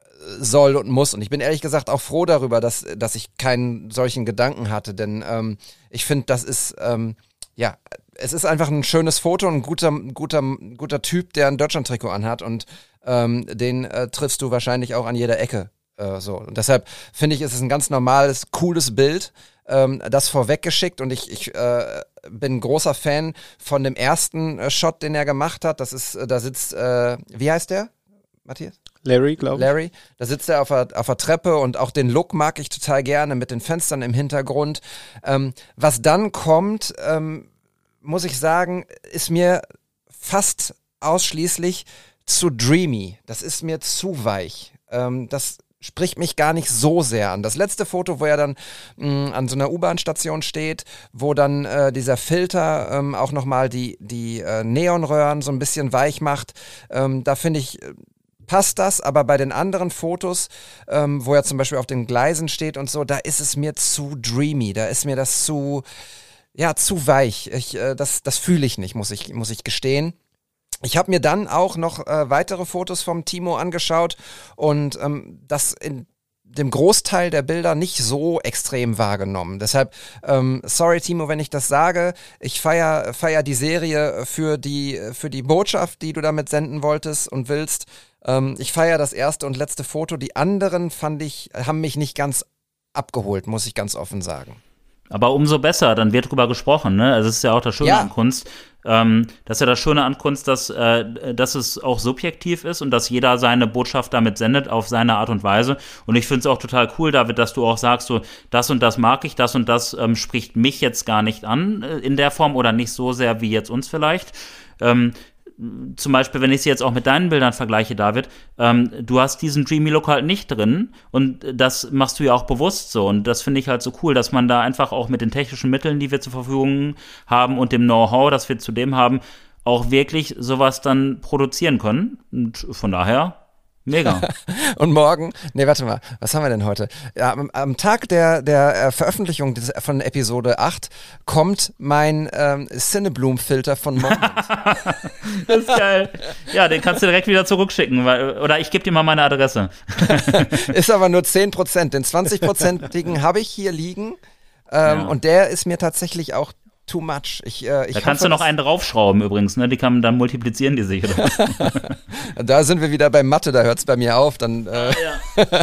A: äh, soll und muss. Und ich bin ehrlich gesagt auch froh darüber, dass, dass ich keinen solchen Gedanken hatte, denn ähm, ich finde, das ist, ähm, ja, es ist einfach ein schönes Foto und ein guter, guter, guter Typ, der ein Deutschland-Trikot anhat und ähm, den äh, triffst du wahrscheinlich auch an jeder Ecke äh, so. Und deshalb finde ich, ist es ein ganz normales, cooles Bild. Ähm, das vorweggeschickt und ich, ich äh, bin großer Fan von dem ersten äh, Shot, den er gemacht hat. Das ist, äh, da sitzt, äh, wie heißt der, Matthias?
C: Larry, glaube ich.
A: Larry. Da sitzt er auf der, auf der Treppe und auch den Look mag ich total gerne mit den Fenstern im Hintergrund. Ähm, was dann kommt, ähm, muss ich sagen, ist mir fast ausschließlich zu dreamy. Das ist mir zu weich. Ähm, das spricht mich gar nicht so sehr an. Das letzte Foto, wo er dann mh, mm, an so einer U-Bahn-Station steht, wo dann äh, dieser Filter ähm, auch nochmal die, die äh, Neonröhren so ein bisschen weich macht, ähm, da finde ich, äh, passt das, aber bei den anderen Fotos, ähm, wo er zum Beispiel auf den Gleisen steht und so, da ist es mir zu dreamy, da ist mir das zu, ja, zu weich. Ich, äh, das das fühle ich nicht, muss ich, muss ich gestehen. Ich habe mir dann auch noch äh, weitere Fotos vom Timo angeschaut und ähm, das in dem Großteil der Bilder nicht so extrem wahrgenommen. Deshalb, ähm, sorry Timo, wenn ich das sage, ich feier, feier die Serie für die, für die Botschaft, die du damit senden wolltest und willst. Ähm, ich feier das erste und letzte Foto. Die anderen fand ich, haben mich nicht ganz abgeholt, muss ich ganz offen sagen.
B: Aber umso besser, dann wird drüber gesprochen, ne? Also es ist ja auch das Schöne ja. an Kunst. Ähm, das ist ja das Schöne an Kunst, dass, äh, dass es auch subjektiv ist und dass jeder seine Botschaft damit sendet auf seine Art und Weise. Und ich finde es auch total cool, David, dass du auch sagst, so, das und das mag ich, das und das ähm, spricht mich jetzt gar nicht an äh, in der Form oder nicht so sehr wie jetzt uns vielleicht. Ähm, zum Beispiel, wenn ich sie jetzt auch mit deinen Bildern vergleiche, David, ähm, du hast diesen Dreamy Look halt nicht drin und das machst du ja auch bewusst so. Und das finde ich halt so cool, dass man da einfach auch mit den technischen Mitteln, die wir zur Verfügung haben und dem Know-how, das wir zudem haben, auch wirklich sowas dann produzieren können. Und von daher Mega. <laughs>
A: und morgen, nee, warte mal, was haben wir denn heute? Ja, am, am Tag der, der äh, Veröffentlichung des, von Episode 8 kommt mein ähm, Cinebloom-Filter von Moment. <laughs>
B: das ist geil. Ja, den kannst du direkt wieder zurückschicken, weil, oder ich gebe dir mal meine Adresse. <laughs>
A: ist aber nur 10%, den 20%igen habe ich hier liegen. Ähm, ja. Und der ist mir tatsächlich auch too much. Ich, äh, ich
B: da kannst hoffe, du noch einen draufschrauben übrigens, ne? Die kann man dann multiplizieren, die sich. <laughs>
A: da sind wir wieder bei Mathe, da hört es bei mir auf. Dann, äh, ah, ja. <laughs>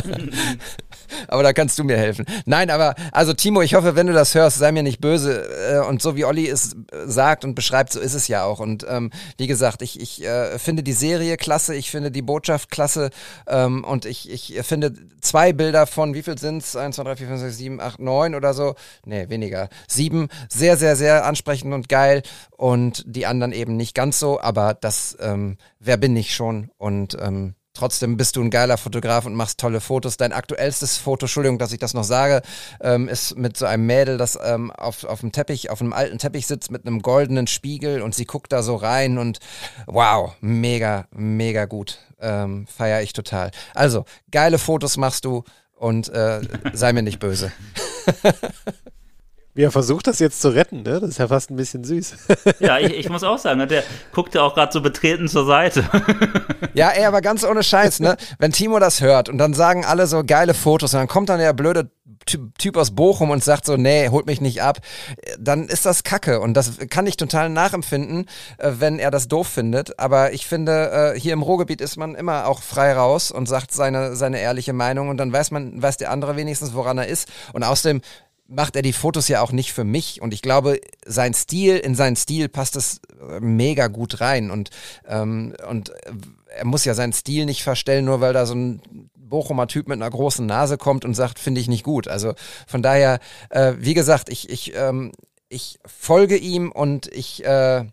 A: <laughs> aber da kannst du mir helfen. Nein, aber also Timo, ich hoffe, wenn du das hörst, sei mir nicht böse. Äh, und so wie Olli es sagt und beschreibt, so ist es ja auch. Und ähm, wie gesagt, ich, ich äh, finde die Serie klasse, ich finde die Botschaft klasse ähm, und ich, ich finde zwei Bilder von, wie viel sind es? 1, 2, 3, 4, 5, 6, 7, 8, 9 oder so. Nee, weniger. Sieben, sehr, sehr, sehr ansprechend und geil. Und die anderen eben nicht ganz so, aber das, ähm, wer bin ich schon? Und ähm, trotzdem bist du ein geiler Fotograf und machst tolle Fotos. Dein aktuellstes Foto, Entschuldigung, dass ich das noch sage, ähm, ist mit so einem Mädel, das ähm, auf, auf dem Teppich, auf einem alten Teppich sitzt mit einem goldenen Spiegel und sie guckt da so rein und wow, mega, mega gut. Ähm, Feier ich total. Also, geile Fotos machst du und äh, sei mir nicht böse. <laughs>
C: Wie er versucht, das jetzt zu retten, ne? Das ist ja fast ein bisschen süß. <laughs>
B: Ja, ich, ich muss auch sagen, der guckte auch gerade so betreten zur Seite. <laughs>
A: Ja, ey, aber ganz ohne Scheiß, ne? Wenn Timo das hört und dann sagen alle so geile Fotos und dann kommt dann der blöde Typ aus Bochum und sagt so, nee, holt mich nicht ab, dann ist das Kacke. Und das kann ich total nachempfinden, äh, wenn er das doof findet. Aber ich finde, äh, hier im Ruhrgebiet ist man immer auch frei raus und sagt seine, seine ehrliche Meinung und dann weiß man, weiß der andere wenigstens, woran er ist. Und außerdem macht er die Fotos ja auch nicht für mich und ich glaube, sein Stil, in seinen Stil passt es äh, mega gut rein und, ähm, und er muss ja seinen Stil nicht verstellen, nur weil da so ein Bochumer Typ mit einer großen Nase kommt und sagt, finde ich nicht gut. Also von daher, äh, wie gesagt, ich, ich, ähm, ich folge ihm und ich, äh,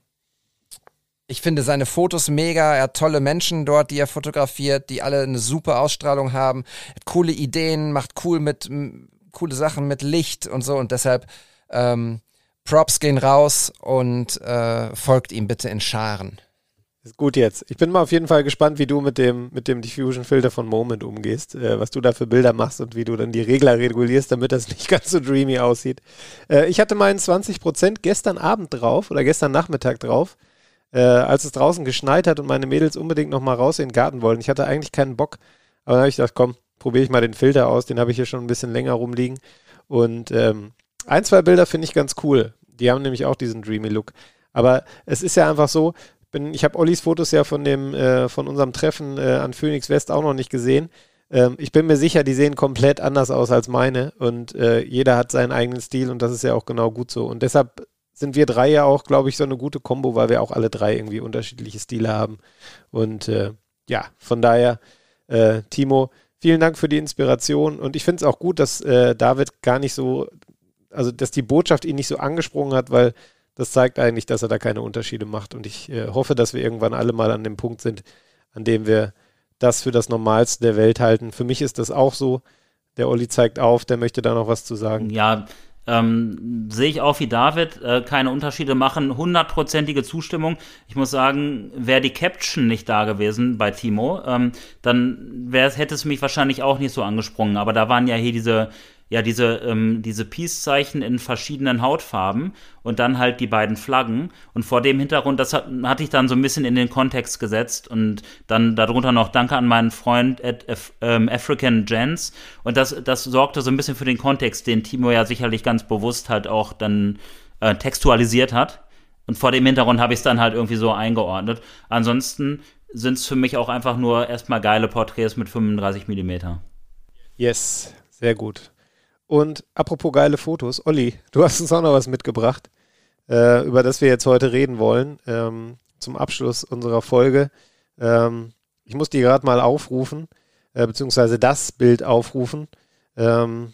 A: ich finde seine Fotos mega. Er hat tolle Menschen dort, die er fotografiert, die alle eine super Ausstrahlung haben. Hat coole Ideen, macht cool mit, coole Sachen mit Licht und so und deshalb ähm, Props gehen raus und äh, folgt ihm bitte in Scharen.
C: Ist gut jetzt. Ich bin mal auf jeden Fall gespannt, wie du mit dem, mit dem Diffusion-Filter von Moment umgehst, äh, was du da für Bilder machst und wie du dann die Regler regulierst, damit das nicht <laughs> ganz so dreamy aussieht. Äh, ich hatte meinen 20% gestern Abend drauf oder gestern Nachmittag drauf, äh, als es draußen geschneit hat und meine Mädels unbedingt nochmal raus in den Garten wollten. Ich hatte eigentlich keinen Bock, aber dann habe ich gedacht, komm, probiere ich mal den Filter aus, den habe ich hier schon ein bisschen länger rumliegen. Und ähm, ein, zwei Bilder finde ich ganz cool. Die haben nämlich auch diesen dreamy Look. Aber es ist ja einfach so, bin, ich habe Ollis Fotos ja von dem, äh, von unserem Treffen äh, an Phoenix West auch noch nicht gesehen. Ähm, ich bin mir sicher, die sehen komplett anders aus als meine und äh, jeder hat seinen eigenen Stil und das ist ja auch genau gut so. Und deshalb sind wir drei ja auch, glaube ich, so eine gute Kombo, weil wir auch alle drei irgendwie unterschiedliche Stile haben. Und äh, ja, von daher, äh, Timo, Vielen Dank für die Inspiration und ich finde es auch gut, dass äh, David gar nicht so, also dass die Botschaft ihn nicht so angesprungen hat, weil das zeigt eigentlich, dass er da keine Unterschiede macht und ich äh, hoffe, dass wir irgendwann alle mal an dem Punkt sind, an dem wir das für das Normalste der Welt halten. Für mich ist das auch so. Der Olli zeigt auf, der möchte da noch was zu sagen.
B: Ja, ähm, sehe ich auch wie David, äh, keine Unterschiede machen, hundertprozentige Zustimmung. Ich muss sagen, wäre die Caption nicht da gewesen bei Timo, ähm, dann hätte es mich wahrscheinlich auch nicht so angesprungen. Aber da waren ja hier diese ja diese, ähm, diese Peace-Zeichen in verschiedenen Hautfarben und dann halt die beiden Flaggen. Und vor dem Hintergrund, das hat, hatte ich dann so ein bisschen in den Kontext gesetzt und dann darunter noch Danke an meinen Freund at, ähm, African Jens. Und das, das sorgte so ein bisschen für den Kontext, den Timo ja sicherlich ganz bewusst halt auch dann äh, textualisiert hat. Und vor dem Hintergrund habe ich es dann halt irgendwie so eingeordnet. Ansonsten sind es für mich auch einfach nur erstmal geile Porträts mit 35 Millimeter.
C: Yes, sehr gut. Und apropos geile Fotos, Olli, du hast uns auch noch was mitgebracht, äh, über das wir jetzt heute reden wollen, ähm, zum Abschluss unserer Folge. Ähm, ich muss die gerade mal aufrufen, äh, beziehungsweise das Bild aufrufen, ähm,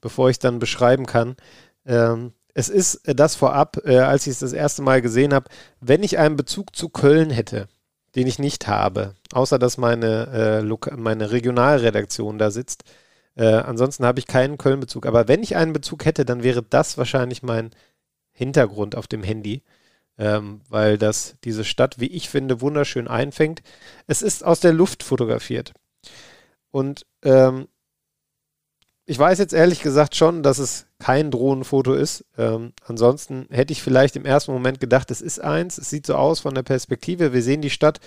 C: bevor ich dann beschreiben kann. Ähm, es ist äh, das vorab, äh, als ich es das erste Mal gesehen habe, wenn ich einen Bezug zu Köln hätte, den ich nicht habe, außer dass meine, äh, meine Regionalredaktion da sitzt, äh, ansonsten habe ich keinen Köln-Bezug. Aber wenn ich einen Bezug hätte, dann wäre das wahrscheinlich mein Hintergrund auf dem Handy, ähm, weil das diese Stadt, wie ich finde, wunderschön einfängt. Es ist aus der Luft fotografiert. Und ähm, ich weiß jetzt ehrlich gesagt schon, dass es kein Drohnenfoto ist. Ähm, ansonsten hätte ich vielleicht im ersten Moment gedacht, es ist eins. Es sieht so aus von der Perspektive. Wir sehen die Stadt.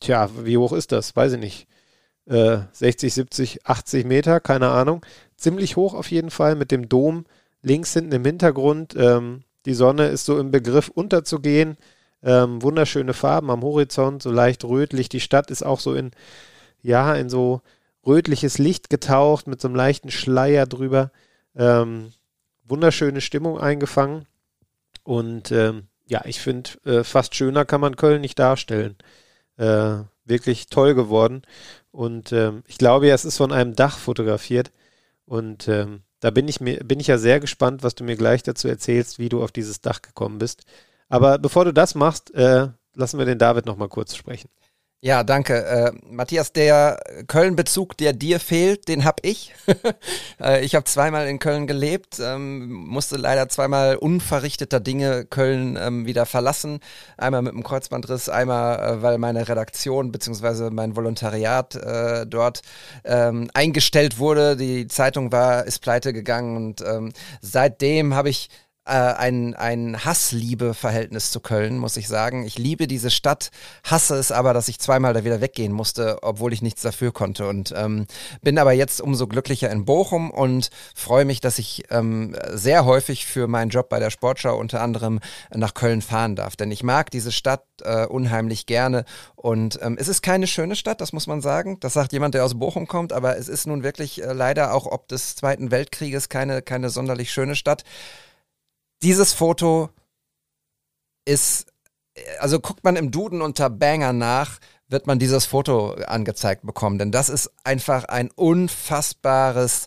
C: Tja, wie hoch ist das? Weiß ich nicht. 60, 70, 80 Meter, keine Ahnung. Ziemlich hoch auf jeden Fall mit dem Dom links hinten im Hintergrund. Ähm, die Sonne ist so im Begriff unterzugehen. Ähm, wunderschöne Farben am Horizont, so leicht rötlich. Die Stadt ist auch so in, ja, in so rötliches Licht getaucht mit so einem leichten Schleier drüber. Ähm, wunderschöne Stimmung eingefangen. Und ähm, ja, ich finde, äh, fast schöner kann man Köln nicht darstellen. Äh, wirklich toll geworden. Und ähm, ich glaube ja, es ist von einem Dach fotografiert. Und ähm, da bin ich, mir, bin ich ja sehr gespannt, was du mir gleich dazu erzählst, wie du auf dieses Dach gekommen bist. Aber bevor du das machst, äh, lassen wir den David nochmal kurz sprechen.
A: Ja, danke. Äh, Matthias, der Köln-Bezug, der dir fehlt, den hab ich. <laughs> äh, ich habe zweimal in Köln gelebt, ähm, musste leider zweimal unverrichteter Dinge Köln ähm, wieder verlassen. Einmal mit einem Kreuzbandriss, einmal, äh, weil meine Redaktion bzw. mein Volontariat äh, dort ähm, eingestellt wurde. Die Zeitung war, ist pleite gegangen und ähm, seitdem habe ich äh, ein, ein Hass-Liebe-Verhältnis zu Köln, muss ich sagen. Ich liebe diese Stadt, hasse es aber, dass ich zweimal da wieder weggehen musste, obwohl ich nichts dafür konnte. Und ähm, bin aber jetzt umso glücklicher in Bochum und freue mich, dass ich ähm, sehr häufig für meinen Job bei der Sportschau unter anderem nach Köln fahren darf. Denn ich mag diese Stadt äh, unheimlich gerne. Und ähm, es ist keine schöne Stadt, das muss man sagen. Das sagt jemand, der aus Bochum kommt, aber es ist nun wirklich äh, leider auch ob des Zweiten Weltkrieges keine, keine sonderlich schöne Stadt dieses Foto ist, also guckt man im Duden unter Banger nach, wird man dieses Foto angezeigt bekommen, denn das ist einfach ein unfassbares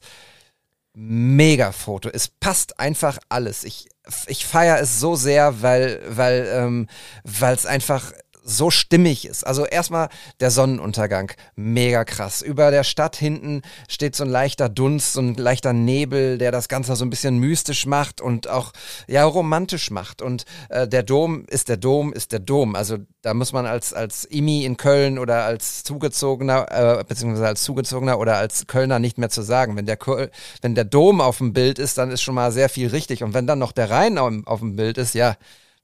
A: Mega-Foto. Es passt einfach alles. Ich, ich feiere es so sehr, weil, weil, ähm, weil es einfach so stimmig ist. Also erstmal der Sonnenuntergang, mega krass. Über der Stadt hinten steht so ein leichter Dunst, so ein leichter Nebel, der das Ganze so ein bisschen mystisch macht und auch ja romantisch macht. Und äh, der Dom ist der Dom, ist der Dom. Also da muss man als als Imi in Köln oder als zugezogener äh, beziehungsweise als zugezogener oder als Kölner nicht mehr zu sagen. Wenn der wenn der Dom auf dem Bild ist, dann ist schon mal sehr viel richtig. Und wenn dann noch der Rhein auf, auf dem Bild ist, ja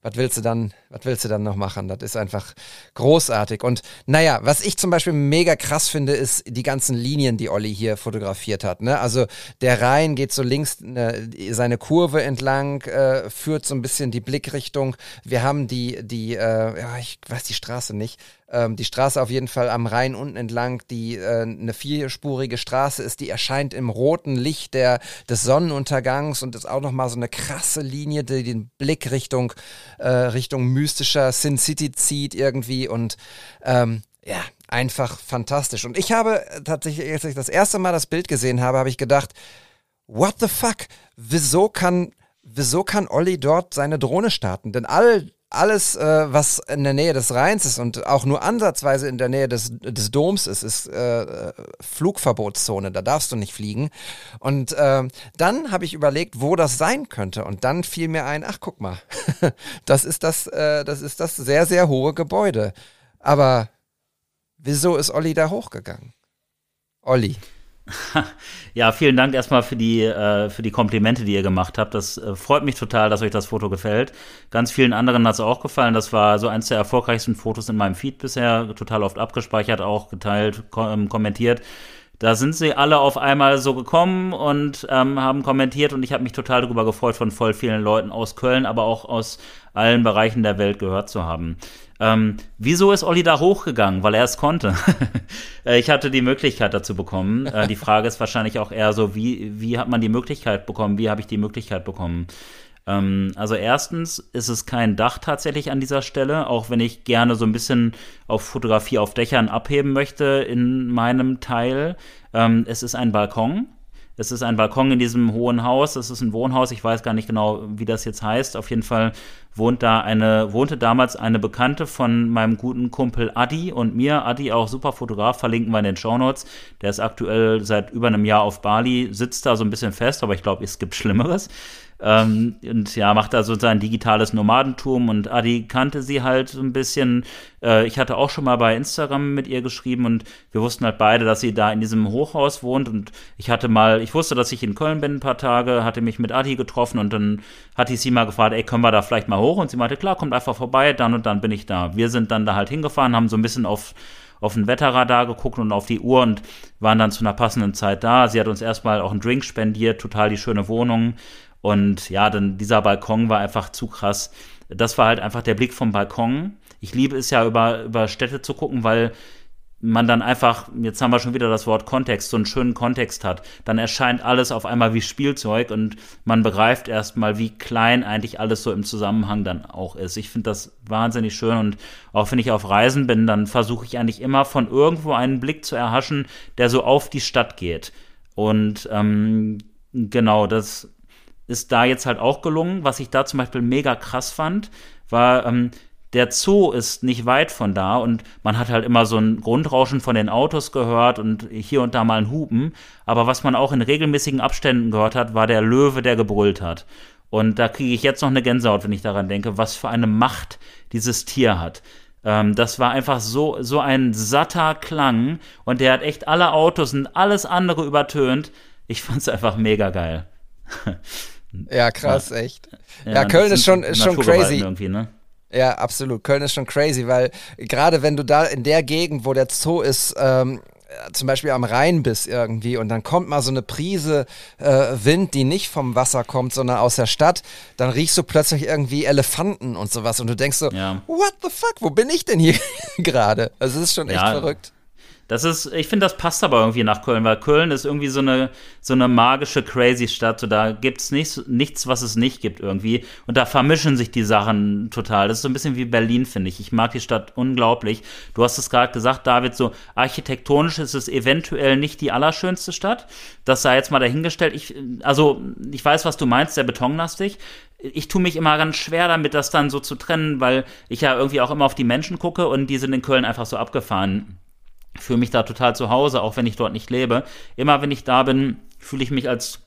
A: was willst du dann, was willst du dann noch machen? Das ist einfach großartig. Und naja, was ich zum Beispiel mega krass finde, ist die ganzen Linien, die Olli hier fotografiert hat. Ne? Also der Rhein geht so links ne, seine Kurve entlang, äh, führt so ein bisschen die Blickrichtung. Wir haben die, die, äh, ja, ich weiß die Straße nicht, ähm, die Straße auf jeden Fall am Rhein unten entlang, die äh, eine vierspurige Straße ist, die erscheint im roten Licht der, des Sonnenuntergangs und ist auch nochmal so eine krasse Linie, die den Blick Richtung, äh, Richtung mystischer Sin City zieht irgendwie und ähm, ja, einfach fantastisch. Und ich habe tatsächlich, als ich das erste Mal das Bild gesehen habe, habe ich gedacht, what the fuck? Wieso kann, wieso kann Olli dort seine Drohne starten? Denn all alles, äh, was in der Nähe des Rheins ist und auch nur ansatzweise in der Nähe des, des Doms ist, ist äh, Flugverbotszone. Da darfst du nicht fliegen. Und äh, dann habe ich überlegt, wo das sein könnte. Und dann fiel mir ein, ach guck mal, <laughs> das ist das, äh, das ist das sehr, sehr hohe Gebäude. Aber wieso ist Olli da hochgegangen? Olli. <laughs>
B: Ja, vielen Dank erstmal für die, äh, für die Komplimente, die ihr gemacht habt. Das äh, freut mich total, dass euch das Foto gefällt. Ganz vielen anderen hat es auch gefallen. Das war so eins der erfolgreichsten Fotos in meinem Feed bisher. Total oft abgespeichert, auch geteilt, kom kommentiert. Da sind sie alle auf einmal so gekommen und ähm, haben kommentiert und ich habe mich total darüber gefreut, von voll vielen Leuten aus Köln, aber auch aus allen Bereichen der Welt gehört zu haben. Ähm, wieso ist Olli da hochgegangen? Weil er es konnte. <laughs> Äh, ich hatte die Möglichkeit dazu bekommen. Äh, die Frage ist wahrscheinlich auch eher so, wie, wie hat man die Möglichkeit bekommen? Wie habe ich die Möglichkeit bekommen? Ähm, also erstens ist es kein Dach tatsächlich an dieser Stelle, auch wenn ich gerne so ein bisschen auf Fotografie auf Dächern abheben möchte in meinem Teil. Ähm, es ist ein Balkon. Es ist ein Balkon in diesem hohen Haus. Es ist ein Wohnhaus. Ich weiß gar nicht genau, wie das jetzt heißt. Auf jeden Fall wohnt da eine, wohnte damals eine Bekannte von meinem guten Kumpel Adi und mir. Adi auch super Fotograf, verlinken wir in den Shownotes. Der ist aktuell seit über einem Jahr auf Bali, sitzt da so ein bisschen fest, aber ich glaube, es gibt Schlimmeres. Ähm, und ja, macht da so sein digitales Nomadentum und Adi kannte sie halt so ein bisschen. Äh, ich hatte auch schon mal bei Instagram mit ihr geschrieben und wir wussten halt beide, dass sie da in diesem Hochhaus wohnt und ich hatte mal, ich wusste, dass ich in Köln bin ein paar Tage, hatte mich mit Adi getroffen und dann hatte ich sie mal gefragt, ey, können wir da vielleicht mal hoch? Und sie meinte, klar, kommt einfach vorbei, dann und dann bin ich da. Wir sind dann da halt hingefahren, haben so ein bisschen auf auf ein Wetterradar geguckt und auf die Uhr und waren dann zu einer passenden Zeit da. Sie hat uns erstmal auch einen Drink spendiert, total die schöne Wohnung. Und ja, dann dieser Balkon war einfach zu krass. Das war halt einfach der Blick vom Balkon. Ich liebe es ja, über, über Städte zu gucken, weil man dann einfach, jetzt haben wir schon wieder das Wort Kontext, so einen schönen Kontext hat, dann erscheint alles auf einmal wie Spielzeug und man begreift erstmal, wie klein eigentlich alles so im Zusammenhang dann auch ist. Ich finde das wahnsinnig schön und auch wenn ich auf Reisen bin, dann versuche ich eigentlich immer von irgendwo einen Blick zu erhaschen, der so auf die Stadt geht. Und ähm, genau, das ist da jetzt halt auch gelungen. Was ich da zum Beispiel mega krass fand, war, ähm, der Zoo ist nicht weit von da und man hat halt immer so ein Grundrauschen von den Autos gehört und hier und da mal ein Hupen. Aber was man auch in regelmäßigen Abständen gehört hat, war der Löwe, der gebrüllt hat. Und da kriege ich jetzt noch eine Gänsehaut, wenn ich daran denke, was für eine Macht dieses Tier hat. Ähm, das war einfach so, so ein satter Klang und der hat echt alle Autos und alles andere übertönt. Ich fand es einfach mega geil. <laughs>
A: ja, krass, ja. echt. Ja, ja Köln ist schon, ist schon crazy.
B: Irgendwie, ne?
A: Ja, absolut. Köln ist schon crazy, weil gerade wenn du da in der Gegend, wo der Zoo ist, ähm, zum Beispiel am Rhein bist irgendwie und dann kommt mal so eine Prise äh, Wind, die nicht vom Wasser kommt, sondern aus der Stadt, dann riechst du plötzlich irgendwie Elefanten und sowas und du denkst so, ja. what the fuck, wo bin ich denn hier <laughs> gerade? Also es ist schon echt ja. verrückt.
B: Das ist, ich finde, das passt aber irgendwie nach Köln, weil Köln ist irgendwie so eine, so eine magische, crazy Stadt. So, da gibt es nichts, nichts, was es nicht gibt irgendwie. Und da vermischen sich die Sachen total. Das ist so ein bisschen wie Berlin, finde ich. Ich mag die Stadt unglaublich. Du hast es gerade gesagt, David, so architektonisch ist es eventuell nicht die allerschönste Stadt. Das sei jetzt mal dahingestellt. Ich, also, ich weiß, was du meinst, sehr betonlastig ich tue mich immer ganz schwer damit, das dann so zu trennen, weil ich ja irgendwie auch immer auf die Menschen gucke und die sind in Köln einfach so abgefahren fühle mich da total zu Hause, auch wenn ich dort nicht lebe. Immer wenn ich da bin, fühle ich mich als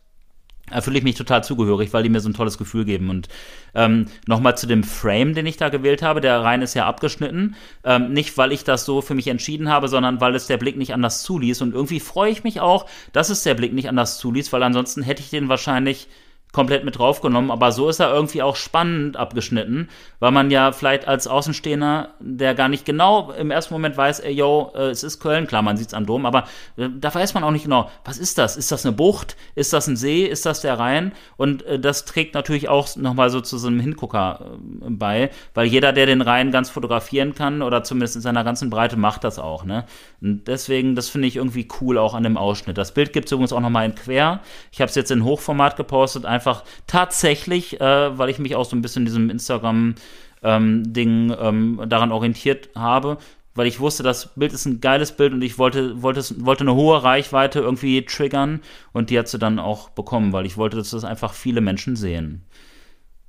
B: äh, fühle ich mich total zugehörig, weil die mir so ein tolles Gefühl geben. Und ähm, nochmal zu dem Frame, den ich da gewählt habe. Der Rhein ist ja abgeschnitten. Ähm, nicht, weil ich das so für mich entschieden habe, sondern weil es der Blick nicht anders zuließ. Und irgendwie freue ich mich auch, dass es der Blick nicht anders zuließ, weil ansonsten hätte ich den wahrscheinlich komplett mit draufgenommen, aber so ist er irgendwie auch spannend abgeschnitten, weil man ja vielleicht als Außenstehender, der gar nicht genau im ersten Moment weiß, ey, yo, äh, es ist Köln, klar, man sieht es am Dom, aber äh, da weiß man auch nicht genau, was ist das? Ist das eine Bucht? Ist das ein See? Ist das der Rhein? Und äh, das trägt natürlich auch nochmal so zu so einem Hingucker bei, weil jeder, der den Rhein ganz fotografieren kann oder zumindest in seiner ganzen Breite, macht das auch, ne? Und deswegen, das finde ich irgendwie cool auch an dem Ausschnitt. Das Bild gibt es übrigens auch nochmal in quer. Ich habe es jetzt in Hochformat gepostet, einfach einfach tatsächlich, äh, weil ich mich auch so ein bisschen diesem Instagram-Ding ähm, ähm, daran orientiert habe, weil ich wusste, das Bild ist ein geiles Bild und ich wollte, wollte, wollte eine hohe Reichweite irgendwie triggern und die hat sie dann auch bekommen, weil ich wollte, dass das einfach viele Menschen sehen.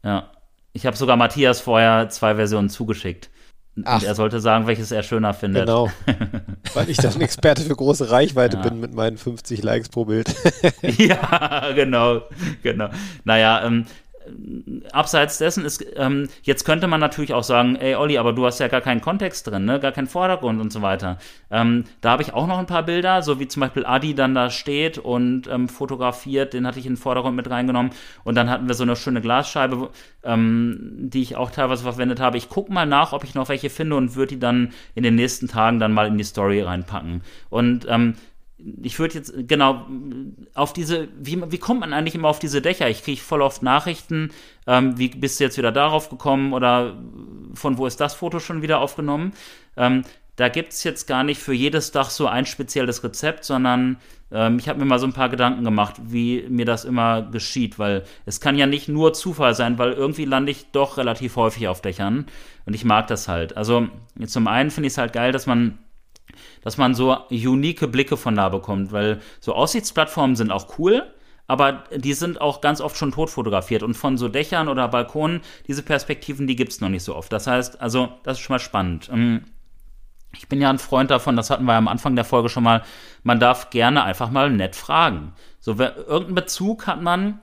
B: Ja. Ich habe sogar Matthias vorher zwei Versionen zugeschickt. Ach. Und er sollte sagen, welches er schöner findet.
C: Genau. <laughs> Weil ich dann ein Experte für große Reichweite ja. bin mit meinen 50 Likes pro Bild. <laughs>
B: ja, genau. genau. Naja, ähm, abseits dessen ist, ähm, jetzt könnte man natürlich auch sagen, ey Olli, aber du hast ja gar keinen Kontext drin, ne? gar keinen Vordergrund und so weiter. Ähm, da habe ich auch noch ein paar Bilder, so wie zum Beispiel Adi dann da steht und ähm, fotografiert, den hatte ich in den Vordergrund mit reingenommen und dann hatten wir so eine schöne Glasscheibe, ähm, die ich auch teilweise verwendet habe. Ich gucke mal nach, ob ich noch welche finde und würde die dann in den nächsten Tagen dann mal in die Story reinpacken. Und ähm, ich würde jetzt, genau, auf diese, wie, wie kommt man eigentlich immer auf diese Dächer? Ich kriege voll oft Nachrichten, ähm, wie bist du jetzt wieder darauf gekommen oder von wo ist das Foto schon wieder aufgenommen? Ähm, da gibt es jetzt gar nicht für jedes Dach so ein spezielles Rezept, sondern ähm, ich habe mir mal so ein paar Gedanken gemacht, wie mir das immer geschieht, weil es kann ja nicht nur Zufall sein, weil irgendwie lande ich doch relativ häufig auf Dächern und ich mag das halt. Also zum einen finde ich es halt geil, dass man dass man so unique Blicke von da bekommt, weil so Aussichtsplattformen sind auch cool, aber die sind auch ganz oft schon tot fotografiert und von so Dächern oder Balkonen, diese Perspektiven, die gibt es noch nicht so oft. Das heißt, also, das ist schon mal spannend. Ähm, ich bin ja ein Freund davon, das hatten wir am Anfang der Folge schon mal, man darf gerne einfach mal nett fragen. So, irgendeinen Bezug hat man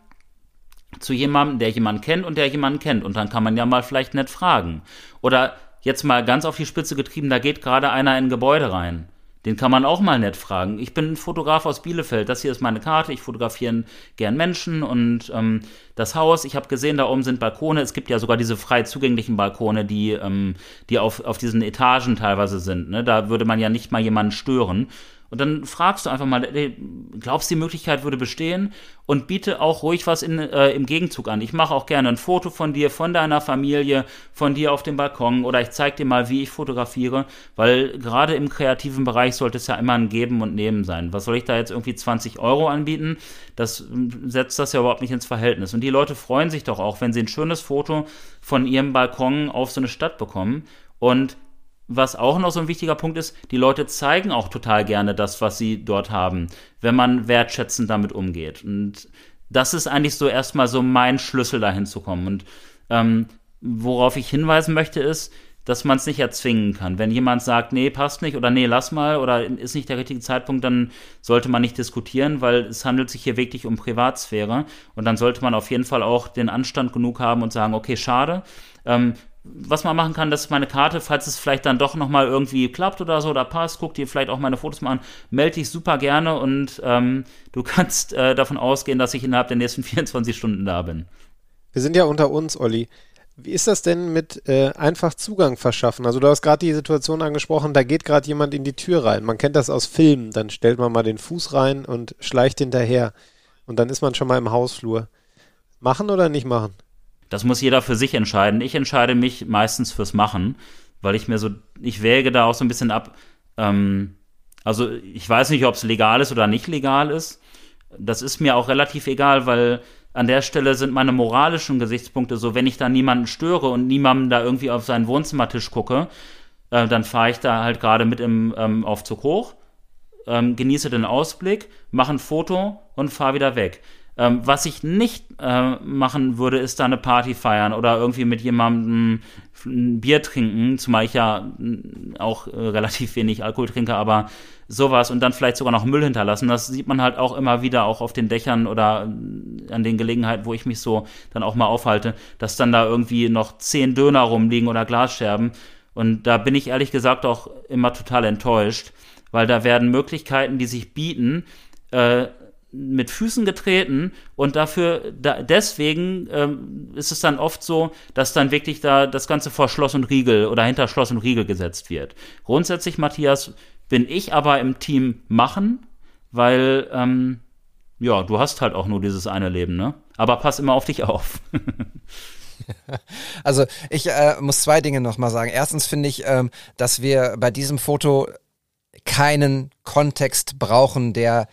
B: zu jemandem, der jemanden kennt und der jemanden kennt. Und dann kann man ja mal vielleicht nett fragen. Oder jetzt mal ganz auf die Spitze getrieben, da geht gerade einer in ein Gebäude rein. Den kann man auch mal nett fragen. Ich bin ein Fotograf aus Bielefeld. Das hier ist meine Karte. Ich fotografiere gern Menschen und ähm, das Haus. Ich habe gesehen, da oben sind Balkone. Es gibt ja sogar diese frei zugänglichen Balkone, die, ähm, die auf, auf diesen Etagen teilweise sind. Ne? Da würde man ja nicht mal jemanden stören. Und dann fragst du einfach mal, glaubst du, die Möglichkeit würde bestehen? Und biete auch ruhig was in, äh, im Gegenzug an. Ich mache auch gerne ein Foto von dir, von deiner Familie, von dir auf dem Balkon oder ich zeige dir mal, wie ich fotografiere, weil gerade im kreativen Bereich sollte es ja immer ein Geben und Nehmen sein. Was soll ich da jetzt irgendwie 20 Euro anbieten? Das setzt das ja überhaupt nicht ins Verhältnis. Und die Leute freuen sich doch auch, wenn sie ein schönes Foto von ihrem Balkon auf so eine Stadt bekommen. Und was auch noch so ein wichtiger Punkt ist, die Leute zeigen auch total gerne das, was sie dort haben, wenn man wertschätzend damit umgeht. Und das ist eigentlich so erstmal so mein Schlüssel dahin zu kommen. Und ähm, worauf ich hinweisen möchte ist, dass man es nicht erzwingen kann. Wenn jemand sagt, nee, passt nicht oder nee, lass mal oder ist nicht der richtige Zeitpunkt, dann sollte man nicht diskutieren, weil es handelt sich hier wirklich um Privatsphäre und dann sollte man auf jeden Fall auch den Anstand genug haben und sagen, okay, schade. Ähm, was man machen kann, das ist meine Karte, falls es vielleicht dann doch nochmal irgendwie klappt oder so oder passt, guck dir vielleicht auch meine Fotos mal an, melde dich super gerne und ähm, du <laughs> kannst äh, davon ausgehen, dass ich innerhalb der nächsten <laughs> 24 Stunden da bin.
C: Wir sind ja unter uns, Olli. Wie ist das denn mit äh, einfach Zugang verschaffen? Also du hast gerade die Situation angesprochen, da geht gerade jemand in die Tür rein. Man kennt das aus Filmen, dann stellt man mal den Fuß rein und schleicht hinterher und dann ist man schon mal im Hausflur. Machen oder nicht machen?
B: Das muss jeder für sich entscheiden. Ich entscheide mich meistens fürs Machen, weil ich mir so, ich wäge da auch so ein bisschen ab. Ähm, also ich weiß nicht, ob es legal ist oder nicht legal ist. Das ist mir auch relativ egal, weil an der Stelle sind meine moralischen Gesichtspunkte so, wenn ich da niemanden störe und niemandem da irgendwie auf seinen Wohnzimmertisch gucke, äh, dann fahre ich da halt gerade mit im ähm, Aufzug hoch, ähm, genieße den Ausblick, mache ein Foto und fahre wieder weg. Ähm, was ich nicht äh, machen würde, ist da eine Party feiern oder irgendwie mit jemandem ein Bier trinken, zumal ich ja mm, auch äh, relativ wenig Alkohol trinke, aber sowas und dann vielleicht sogar noch Müll hinterlassen. Das sieht man halt auch immer wieder, auch auf den Dächern oder mm, an den Gelegenheiten, wo ich mich so dann auch mal aufhalte, dass dann da irgendwie noch zehn Döner rumliegen oder Glasscherben. Und da bin ich ehrlich gesagt auch immer total enttäuscht, weil da werden Möglichkeiten, die sich bieten, äh, mit Füßen getreten und dafür, da, deswegen ähm, ist es dann oft so, dass dann wirklich da das Ganze vor Schloss und Riegel oder hinter Schloss und Riegel gesetzt wird. Grundsätzlich, Matthias, bin ich aber im Team machen, weil, ähm, ja, du hast halt auch nur dieses eine Leben, ne? Aber pass immer auf dich auf. <laughs>
A: Also ich äh, muss zwei Dinge nochmal sagen. Erstens finde ich, ähm, dass wir bei diesem Foto keinen Kontext brauchen, der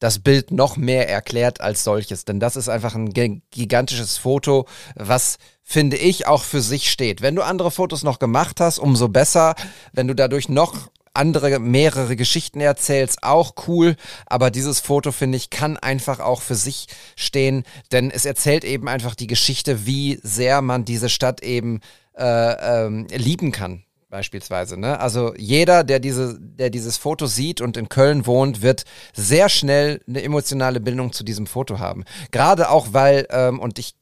A: das Bild noch mehr erklärt als solches. Denn das ist einfach ein gigantisches Foto, was, finde ich, auch für sich steht. Wenn du andere Fotos noch gemacht hast, umso besser. Wenn du dadurch noch andere, mehrere Geschichten erzählst, auch cool. Aber dieses Foto, finde ich, kann einfach auch für sich stehen, denn es erzählt eben einfach die Geschichte, wie sehr man diese Stadt eben äh, ähm, lieben kann beispielsweise. Ne? Also jeder, der, diese, der dieses Foto sieht und in Köln wohnt, wird sehr schnell eine emotionale Bindung zu diesem Foto haben. Gerade auch, weil, ähm, und ich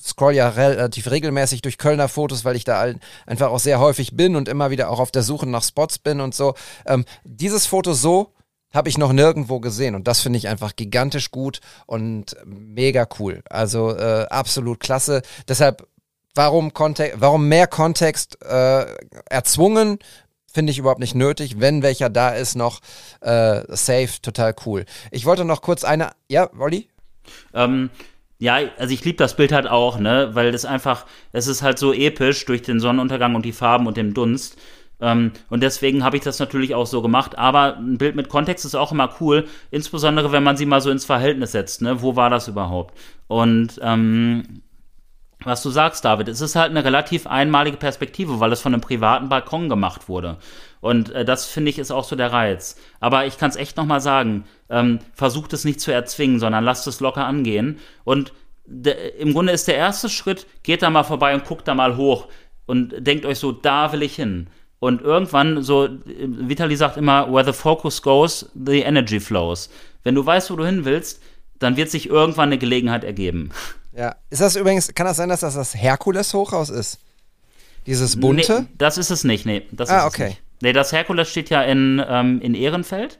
A: scroll ja relativ regelmäßig durch Kölner Fotos, weil ich da einfach auch sehr häufig bin und immer wieder auch auf der Suche nach Spots bin und so. Ähm, dieses Foto so habe ich noch nirgendwo gesehen und das finde ich einfach gigantisch gut und mega cool. Also äh, absolut klasse. Deshalb warum, Kontext, warum mehr Kontext äh, erzwungen, finde ich überhaupt nicht nötig. Wenn welcher da ist, noch äh, safe, total cool. Ich wollte noch kurz eine, ja, Wolli?
B: Ähm, ja, also ich liebe das Bild halt auch, ne, weil das einfach, es ist halt so episch durch den Sonnenuntergang und die Farben und den Dunst. Ähm, und deswegen habe ich das natürlich auch so gemacht. Aber ein Bild mit Kontext ist auch immer cool, insbesondere wenn man sie mal so ins Verhältnis setzt. Ne? Wo war das überhaupt? Und ähm, was du sagst, David, es ist halt eine relativ einmalige Perspektive, weil es von einem privaten Balkon gemacht wurde. Und äh, das finde ich ist auch so der Reiz. Aber ich kann es echt nochmal sagen, ähm, versucht es nicht zu erzwingen, sondern lasst es locker angehen. Und im Grunde ist der erste Schritt, geht da mal vorbei und guckt da mal hoch und denkt euch so, da will ich hin. Und irgendwann, so, Vitali sagt immer, where the focus goes, the energy flows. Wenn du weißt, wo du hin willst, dann wird sich irgendwann eine Gelegenheit ergeben. <laughs>
A: Ja. Ist das übrigens, kann das sein, dass das das Herkules-Hochhaus ist? Dieses bunte?
B: Nee, das ist es nicht, nee. Das
A: ah,
B: ist
A: okay.
B: Nicht. Nee, das Herkules steht ja in, ähm, in Ehrenfeld.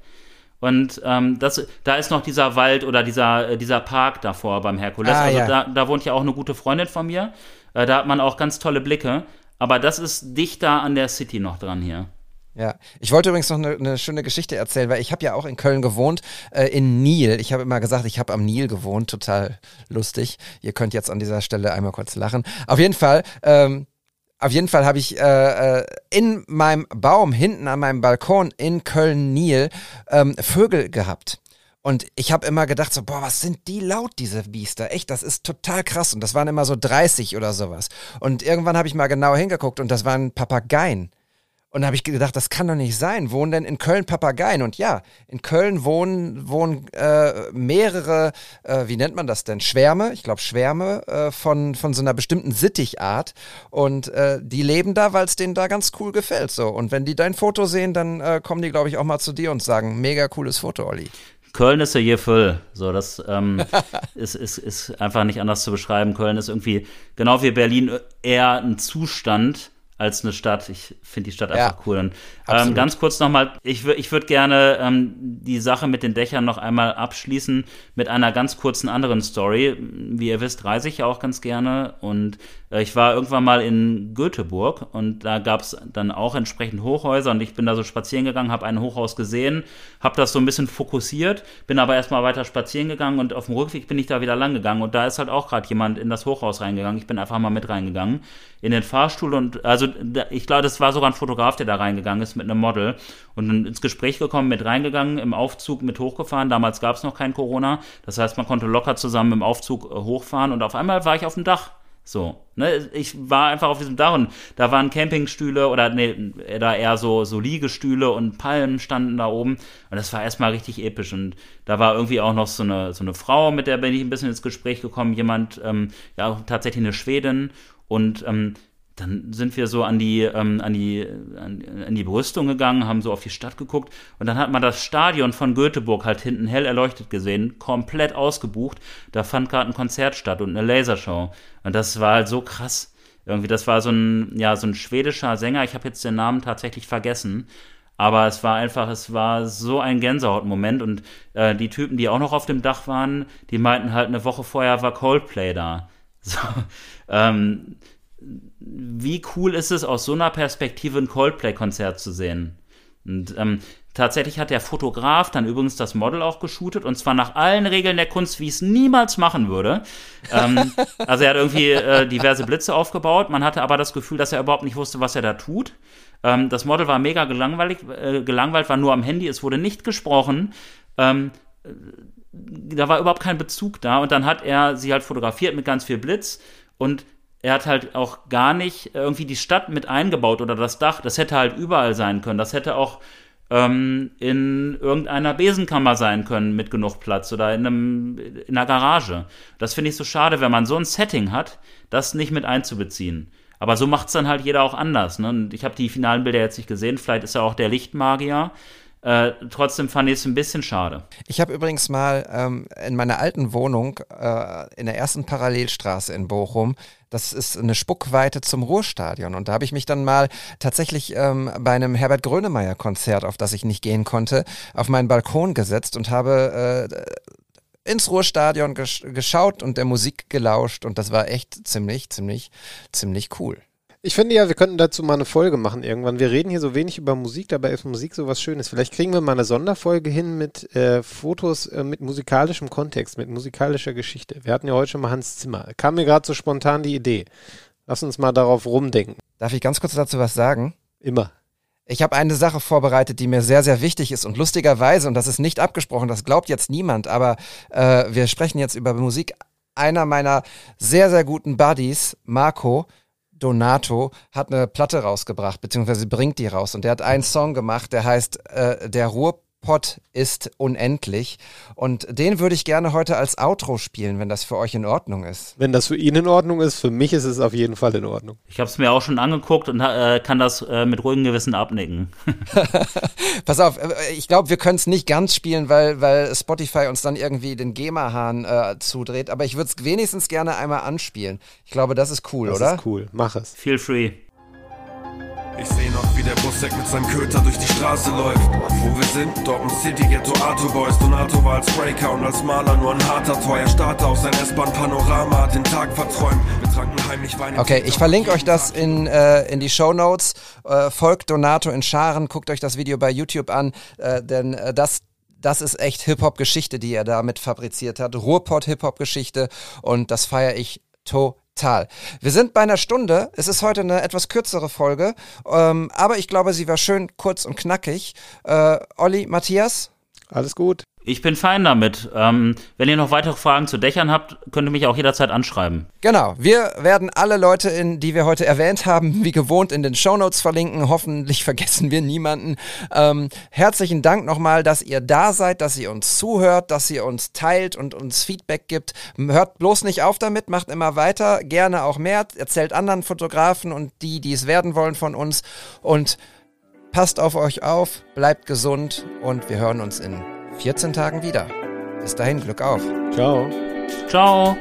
B: Und ähm, das, da ist noch dieser Wald oder dieser, äh, dieser Park davor beim Herkules.
A: Ah,
B: also
A: ja.
B: da, da wohnt ja auch eine gute Freundin von mir. Äh, da hat man auch ganz tolle Blicke. Aber das ist dichter an der City noch dran hier.
A: Ja, ich wollte übrigens noch eine, eine schöne Geschichte erzählen, weil ich habe ja auch in Köln gewohnt, äh, in Nil. Ich habe immer gesagt, ich habe am Nil gewohnt, total lustig. Ihr könnt jetzt an dieser Stelle einmal kurz lachen. Auf jeden Fall, ähm, auf jeden Fall habe ich äh, äh in meinem Baum hinten an meinem Balkon in Köln-Nil ähm, Vögel gehabt. Und ich habe immer gedacht so, boah, was sind die laut, diese Biester? Echt, das ist total krass. Und das waren immer so 30 oder sowas. Und irgendwann habe ich mal genau hingeguckt und das waren Papageien. Und da habe ich gedacht, das kann doch nicht sein. Wohnen denn in Köln Papageien? Und ja, in Köln wohnen, wohnen äh, mehrere, äh, wie nennt man das denn? Schwärme, ich glaube Schwärme äh, von, von so einer bestimmten Sittichart. Und äh, die leben da, weil es denen da ganz cool gefällt. So. Und wenn die dein Foto sehen, dann äh, kommen die, glaube ich, auch mal zu dir und sagen, mega cooles Foto, Olli.
B: Köln ist ja hier voll. So, das ähm, <laughs> ist, ist, ist einfach nicht anders zu beschreiben. Köln ist irgendwie, genau wie Berlin, eher ein Zustand als eine Stadt. Ich finde die Stadt einfach
A: Ja,
B: cool. Und ähm, ganz kurz nochmal, ich, ich würde gerne ähm, die Sache mit den Dächern noch einmal abschließen mit einer ganz kurzen anderen Story. Wie ihr wisst, reise ich ja auch ganz gerne. Und ich war irgendwann mal in Göteborg und da gab es dann auch entsprechend Hochhäuser und ich bin da so spazieren gegangen, habe ein Hochhaus gesehen, habe das so ein bisschen fokussiert, bin aber erstmal weiter spazieren gegangen und auf dem Rückweg bin ich da wieder lang gegangen und da ist halt auch gerade jemand in das Hochhaus reingegangen. Ich bin einfach mal mit reingegangen in den Fahrstuhl und also ich glaube, das war sogar ein Fotograf, der da reingegangen ist mit einem Model und ins Gespräch gekommen, mit reingegangen, im Aufzug mit hochgefahren. Damals gab es noch kein Corona, das heißt, man konnte locker zusammen im Aufzug äh, hochfahren und auf einmal war ich auf dem Dach. So, ne, ich war einfach auf diesem Dach und da waren Campingstühle oder nee, da eher so, so Liegestühle und Palmen standen da oben und das war erstmal richtig episch und da war irgendwie auch noch so eine, so eine Frau, mit der bin ich ein bisschen ins Gespräch gekommen, jemand, ähm, ja, tatsächlich eine Schwedin und ähm, dann sind wir so an die, ähm, an die, an, an die Brüstung gegangen, haben so auf die Stadt geguckt und dann hat man das Stadion von Göteborg halt hinten hell erleuchtet gesehen, komplett ausgebucht. Da fand gerade ein Konzert statt und eine Lasershow. Und das war halt so krass. Irgendwie, das war so ein, ja, so ein schwedischer Sänger. Ich habe jetzt den Namen tatsächlich vergessen. Aber es war einfach, es war so ein Gänsehautmoment und äh, die Typen, die auch noch auf dem Dach waren, die meinten halt, eine Woche vorher war Coldplay da. <laughs> So, ähm, wie cool ist es, aus so einer Perspektive ein Coldplay-Konzert zu sehen? Und ähm, tatsächlich hat der Fotograf dann übrigens das Model auch geshootet und zwar nach allen Regeln der Kunst, wie ich es niemals machen würde. ähm, <laughs> also er hat irgendwie äh, diverse Blitze aufgebaut, man hatte aber das Gefühl, dass er überhaupt nicht wusste, was er da tut. Ähm, das Model war mega gelangweilt, äh, gelangweilt, war nur am Handy, es wurde nicht gesprochen. Ähm, da war überhaupt kein Bezug da und dann hat er sie halt fotografiert mit ganz viel Blitz und er hat halt auch gar nicht irgendwie die Stadt mit eingebaut oder das Dach. Das hätte halt überall sein können. Das hätte auch ähm, in irgendeiner Besenkammer sein können mit genug Platz oder in, einem, in einer Garage. Das finde ich so schade, wenn man so ein Setting hat, das nicht mit einzubeziehen. Aber so macht es dann halt jeder auch anders. Ne? Ich habe die finalen Bilder jetzt nicht gesehen. Vielleicht ist er auch der Lichtmagier. Äh, trotzdem fand ich es ein bisschen schade.
A: Ich habe übrigens mal ähm, in meiner alten Wohnung äh, in der ersten Parallelstraße in Bochum, das ist eine Spuckweite zum Ruhrstadion. Und da habe ich mich dann mal tatsächlich ähm, bei einem Herbert Grönemeyer-Konzert, auf das ich nicht gehen konnte, auf meinen Balkon gesetzt und habe äh, ins Ruhrstadion gesch geschaut und der Musik gelauscht. Und das war echt ziemlich, ziemlich, ziemlich cool.
C: Ich finde ja, wir könnten dazu mal eine Folge machen irgendwann. Wir reden hier so wenig über Musik, dabei ist Musik so was Schönes. Vielleicht kriegen wir mal eine Sonderfolge hin mit äh, Fotos äh, mit musikalischem Kontext, mit musikalischer Geschichte. Wir hatten ja heute schon mal Hans Zimmer. Kam mir gerade so spontan die Idee. Lass uns mal darauf rumdenken.
A: Darf ich ganz kurz dazu was sagen?
C: Immer.
A: Ich habe eine Sache vorbereitet, die mir sehr, sehr wichtig ist und lustigerweise, und das ist nicht abgesprochen, das glaubt jetzt niemand, aber äh, wir sprechen jetzt über Musik. Einer meiner sehr, sehr guten Buddies, Marco Donato, hat eine Platte rausgebracht, beziehungsweise bringt die raus. Und der hat einen Song gemacht, der heißt äh, Der Ruhrpott ist unendlich. Und den würde ich gerne heute als Outro spielen, wenn das für euch in Ordnung ist.
C: Wenn das für ihn in Ordnung ist, für mich ist es auf jeden Fall in Ordnung.
B: Ich habe es mir auch schon angeguckt und äh, kann das äh, mit ruhigem Gewissen abnicken. <laughs> <laughs>
A: Pass auf, äh, ich glaube, wir können es nicht ganz spielen, weil, weil Spotify uns dann irgendwie den GEMA-Hahn äh, zudreht. Aber ich würde es wenigstens gerne einmal anspielen. Ich glaube, das ist cool,
C: Das
A: oder?
C: ist cool. Mach es.
B: Feel free.
H: Ich seh noch, wie der Busseck mit seinem Köter durch die Straße läuft. Wo wir sind, Dortmund City, Ghetto Arto Boys. Donato war als Breaker und als Maler nur ein harter, teuer Starter aus sein S-Bahn-Panorama, hat den Tag verträumt. Wir tranken heimlich Wein.
A: Okay, ich verlinke euch das in, äh, in die Show Notes. Äh, folgt Donato in Scharen, guckt euch das Video bei YouTube an, äh, denn äh, das das ist echt Hip-Hop-Geschichte, die er damit fabriziert hat. Ruhrpott-Hip-Hop-Geschichte und das feiere ich total. Wir sind bei einer Stunde. Es ist heute eine etwas kürzere Folge, ähm, aber ich glaube, sie war schön kurz und knackig. Äh, Olli, Matthias,
C: Alles gut.
B: Ich bin fein damit. Ähm, wenn ihr noch weitere Fragen zu Dächern habt, könnt ihr mich auch jederzeit anschreiben.
A: Genau. Wir werden alle Leute, in, die wir heute erwähnt haben, wie gewohnt in den Shownotes verlinken. Hoffentlich <laughs> vergessen wir niemanden. Ähm, herzlichen Dank nochmal, dass ihr da seid, dass ihr uns zuhört, dass ihr uns teilt und uns Feedback gibt. Hört bloß nicht auf damit, macht immer weiter. Gerne auch mehr. Erzählt anderen Fotografen und die, die es werden wollen von uns. Und passt auf euch auf, bleibt gesund und wir hören uns in 14 Tagen wieder. Bis dahin, Glück auf.
C: Ciao.
B: Ciao.